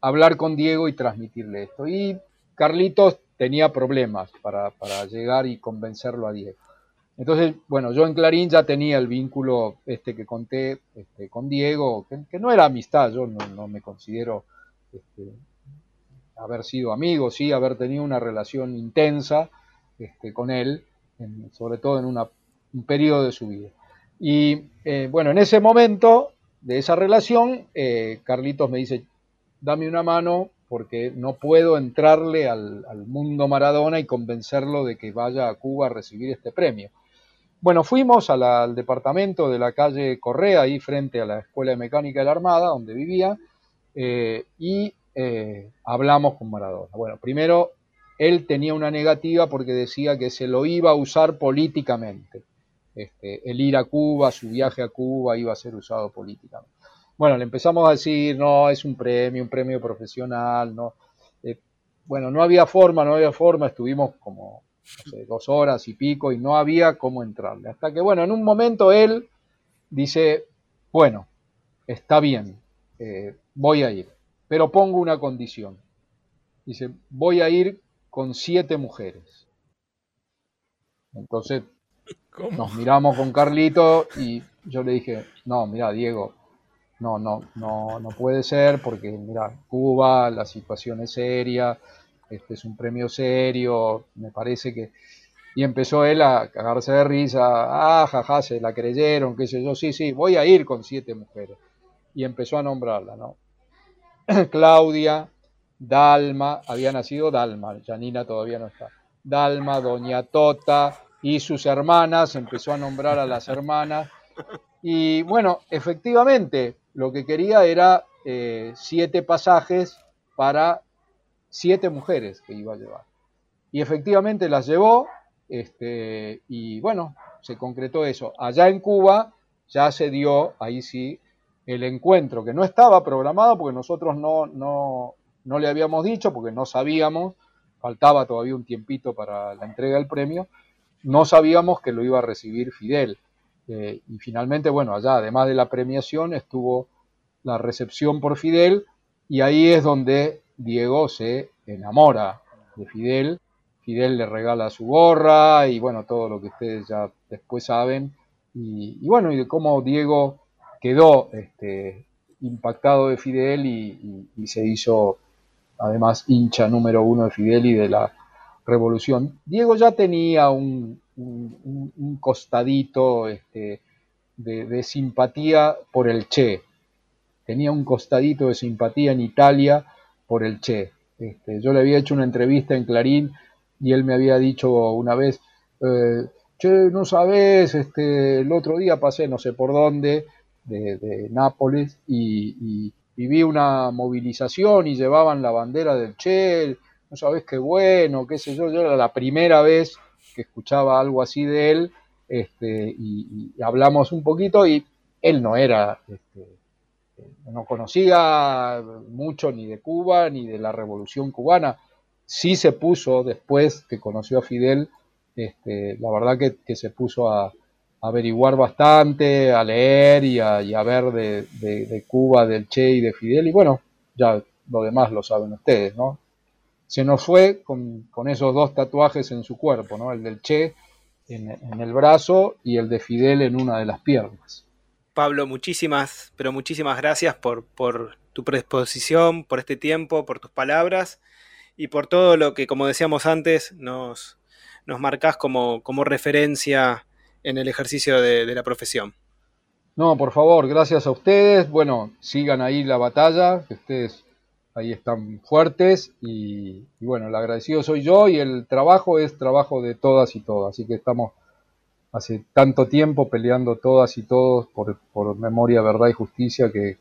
hablar con Diego y transmitirle esto. Y Carlitos tenía problemas para, llegar y convencerlo a Diego. Entonces, bueno, yo en Clarín ya tenía el vínculo este que conté este, con Diego, que, no era amistad, yo no, me considero este, haber sido amigo, sí, haber tenido una relación intensa, este, con él, sobre todo en un periodo de su vida. Y eh, bueno, en ese momento de esa relación, eh, Carlitos me dice, dame una mano porque no puedo entrarle al, mundo Maradona y convencerlo de que vaya a Cuba a recibir este premio. Bueno, fuimos al departamento de la calle Correa, ahí frente a la Escuela de Mecánica de la Armada, donde vivía, eh, y hablamos con Maradona. Bueno, primero él tenía una negativa porque decía que se lo iba a usar políticamente. Este, el ir a Cuba, su viaje a Cuba iba a ser usado políticamente. Bueno, le empezamos a decir, no, es un premio, un premio profesional, no. Eh, bueno, no había forma, no había forma, estuvimos como dos horas y pico y no había cómo entrarle. Hasta que, bueno, en un momento él dice, bueno, está bien, eh, voy a ir, pero pongo una condición. Dice, voy a ir con siete mujeres. Entonces nos miramos con Carlito y yo le dije, no, mira, Diego, no, no, no, no puede ser porque, mira, Cuba, la situación es seria, este es un premio serio, me parece que... Y empezó él a cagarse de risa, ah, jaja, se la creyeron, qué sé yo, sí, sí, voy a ir con siete mujeres. Y empezó a nombrarla, ¿no? Claudia, Dalma, había nacido Dalma, Janina todavía no está. Dalma, Doña Tota y sus hermanas, empezó a nombrar a las hermanas. Y bueno, efectivamente, lo que quería era eh, siete pasajes para siete mujeres que iba a llevar. Y efectivamente las llevó, este, y bueno, se concretó eso. Allá en Cuba ya se dio, ahí sí, el encuentro, que no estaba programado porque nosotros no, no, no le habíamos dicho, porque no sabíamos, faltaba todavía un tiempito para la entrega del premio, no sabíamos que lo iba a recibir Fidel. Eh, y finalmente, bueno, allá además de la premiación estuvo la recepción por Fidel y ahí es donde Diego se enamora de Fidel. Fidel le regala su gorra y bueno, todo lo que ustedes ya después saben. Y, bueno, y de cómo Diego quedó este, impactado de Fidel y, se hizo además hincha número uno de Fidel y de la revolución. Diego ya tenía un, costadito este, de, simpatía por el Che. Tenía un costadito de simpatía en Italia por el Che. Este, yo le había hecho una entrevista en Clarín y él me había dicho una vez, eh, Che, no sabes, este, el otro día pasé no sé por dónde, de, Nápoles, y, vi una movilización y llevaban la bandera del Che, no sabes qué bueno, qué sé yo, yo era la primera vez que escuchaba algo así de él, este, y, hablamos un poquito y él no era, este, no conocía mucho ni de Cuba ni de la revolución cubana, sí se puso después que conoció a Fidel, este, la verdad que, se puso a, averiguar bastante, a leer y a, ver de, de, Cuba, del Che y de Fidel, y bueno, ya lo demás lo saben ustedes, ¿no? Se nos fue con, esos dos tatuajes en su cuerpo, ¿no? El del Che en, el brazo y el de Fidel en una de las piernas. Pablo, muchísimas, pero muchísimas gracias por, por tu predisposición, por este tiempo, por tus palabras y por todo lo que, como decíamos antes, nos, nos marcás como, como referencia en el ejercicio de, la profesión. No, por favor, gracias a ustedes. Bueno, sigan ahí la batalla, que ustedes ahí están fuertes y, bueno, el agradecido soy yo y el trabajo es trabajo de todas y todas, así que estamos hace tanto tiempo peleando todas y todos por, memoria, verdad y justicia que,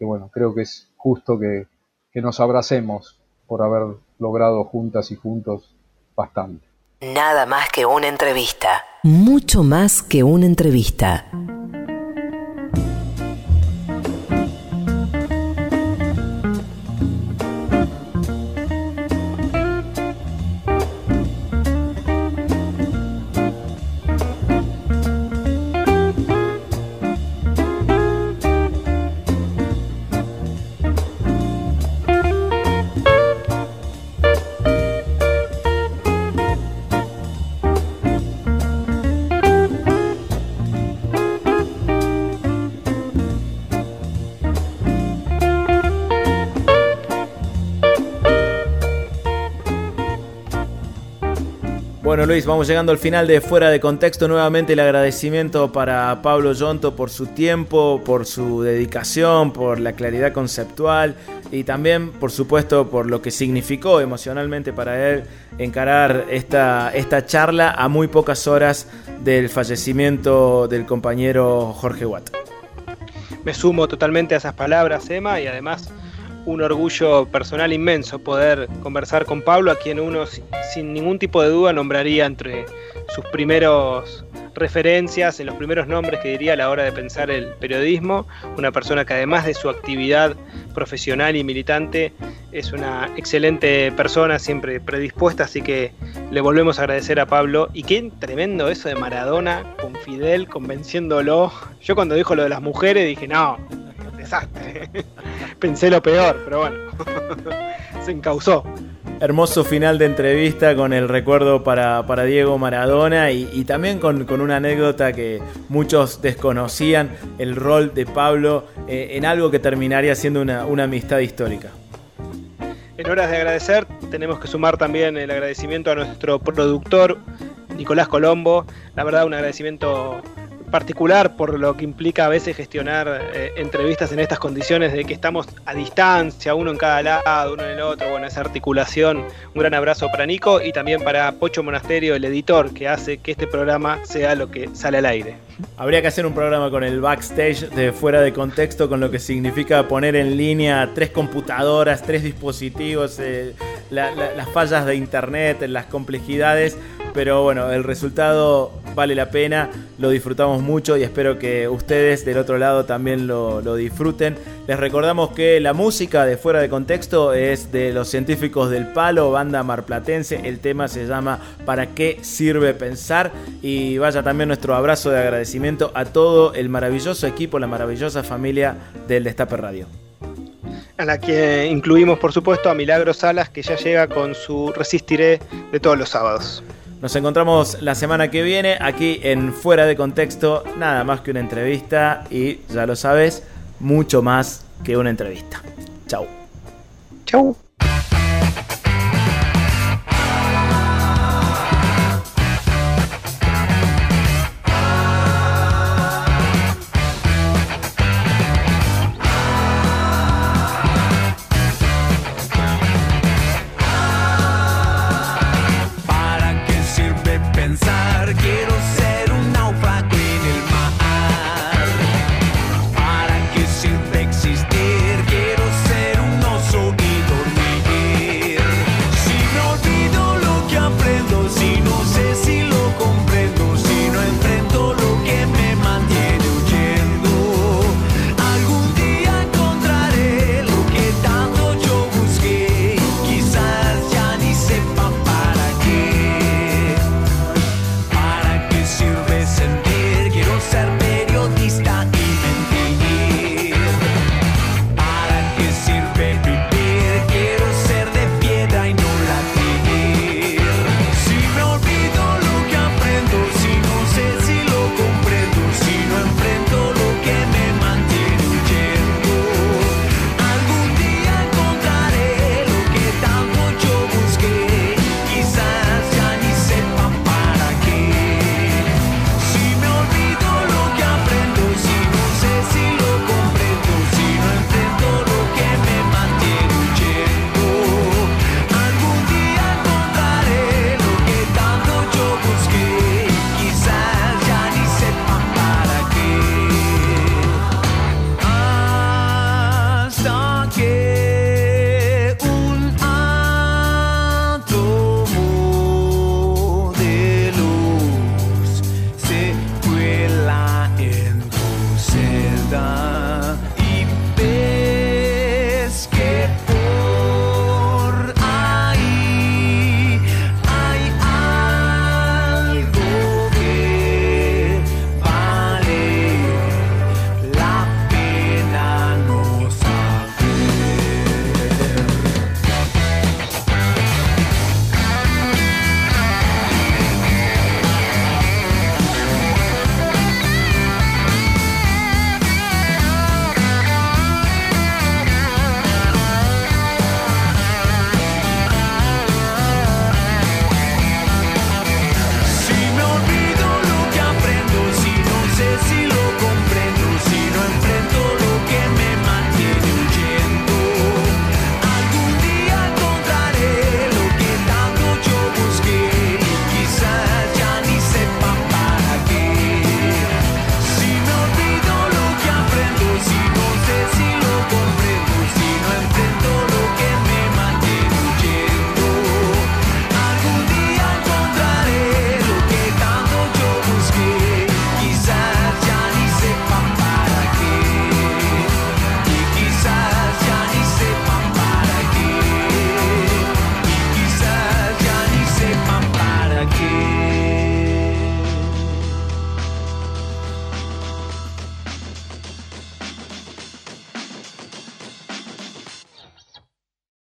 bueno, creo que es justo que, que nos abracemos por haber logrado juntas y juntos bastante. Nada más que una entrevista. Mucho más que una entrevista. Vamos llegando al final de Fuera de Contexto. Nuevamente el agradecimiento para Pablo Yonto por su tiempo, por su dedicación, por la claridad conceptual y también, por supuesto, por lo que significó emocionalmente para él encarar esta, esta charla a muy pocas horas del fallecimiento del compañero Jorge Watt. Me sumo totalmente a esas palabras, Emma, y además un orgullo personal inmenso poder conversar con Pablo, a quien uno sin ningún tipo de duda nombraría entre sus primeros referencias, en los primeros nombres que diría a la hora de pensar el periodismo, una persona que además de su actividad profesional y militante es una excelente persona, siempre predispuesta, así que le volvemos a agradecer a Pablo. Y qué tremendo eso de Maradona con Fidel convenciéndolo. Yo cuando dijo lo de las mujeres dije, no, desastre. Pensé lo peor, pero bueno, se encausó. Hermoso final de entrevista con el recuerdo para, Diego Maradona y, también con, una anécdota que muchos desconocían, el rol de Pablo eh, en algo que terminaría siendo una, una amistad histórica. En horas de agradecer, tenemos que sumar también el agradecimiento a nuestro productor, Nicolás Colombo. La verdad, un agradecimiento particular por lo que implica a veces gestionar eh, entrevistas en estas condiciones de que estamos a distancia, uno en cada lado, uno en el otro, bueno, esa articulación. Un gran abrazo para Nico y también para Pocho Monasterio, el editor, que hace que este programa sea lo que sale al aire. Habría que hacer un programa con el backstage de fuera de contexto, con lo que significa poner en línea tres computadoras, tres dispositivos, eh, las fallas de internet, las complejidades pero bueno, el resultado vale la pena, lo disfrutamos mucho y espero que ustedes del otro lado también lo, disfruten. Les recordamos que la música de Fuera de Contexto es de los científicos del palo, banda marplatense, el tema se llama ¿Para qué sirve pensar? Y vaya también nuestro abrazo de agradecimiento a todo el maravilloso equipo, la maravillosa familia del Destape Radio a la que incluimos por supuesto a Milagro Salas que ya llega con su Resistiré de todos los sábados. Nos encontramos la semana que viene aquí en Fuera de Contexto, nada más que una entrevista y ya lo sabes, mucho más que una entrevista. Chau. Chau.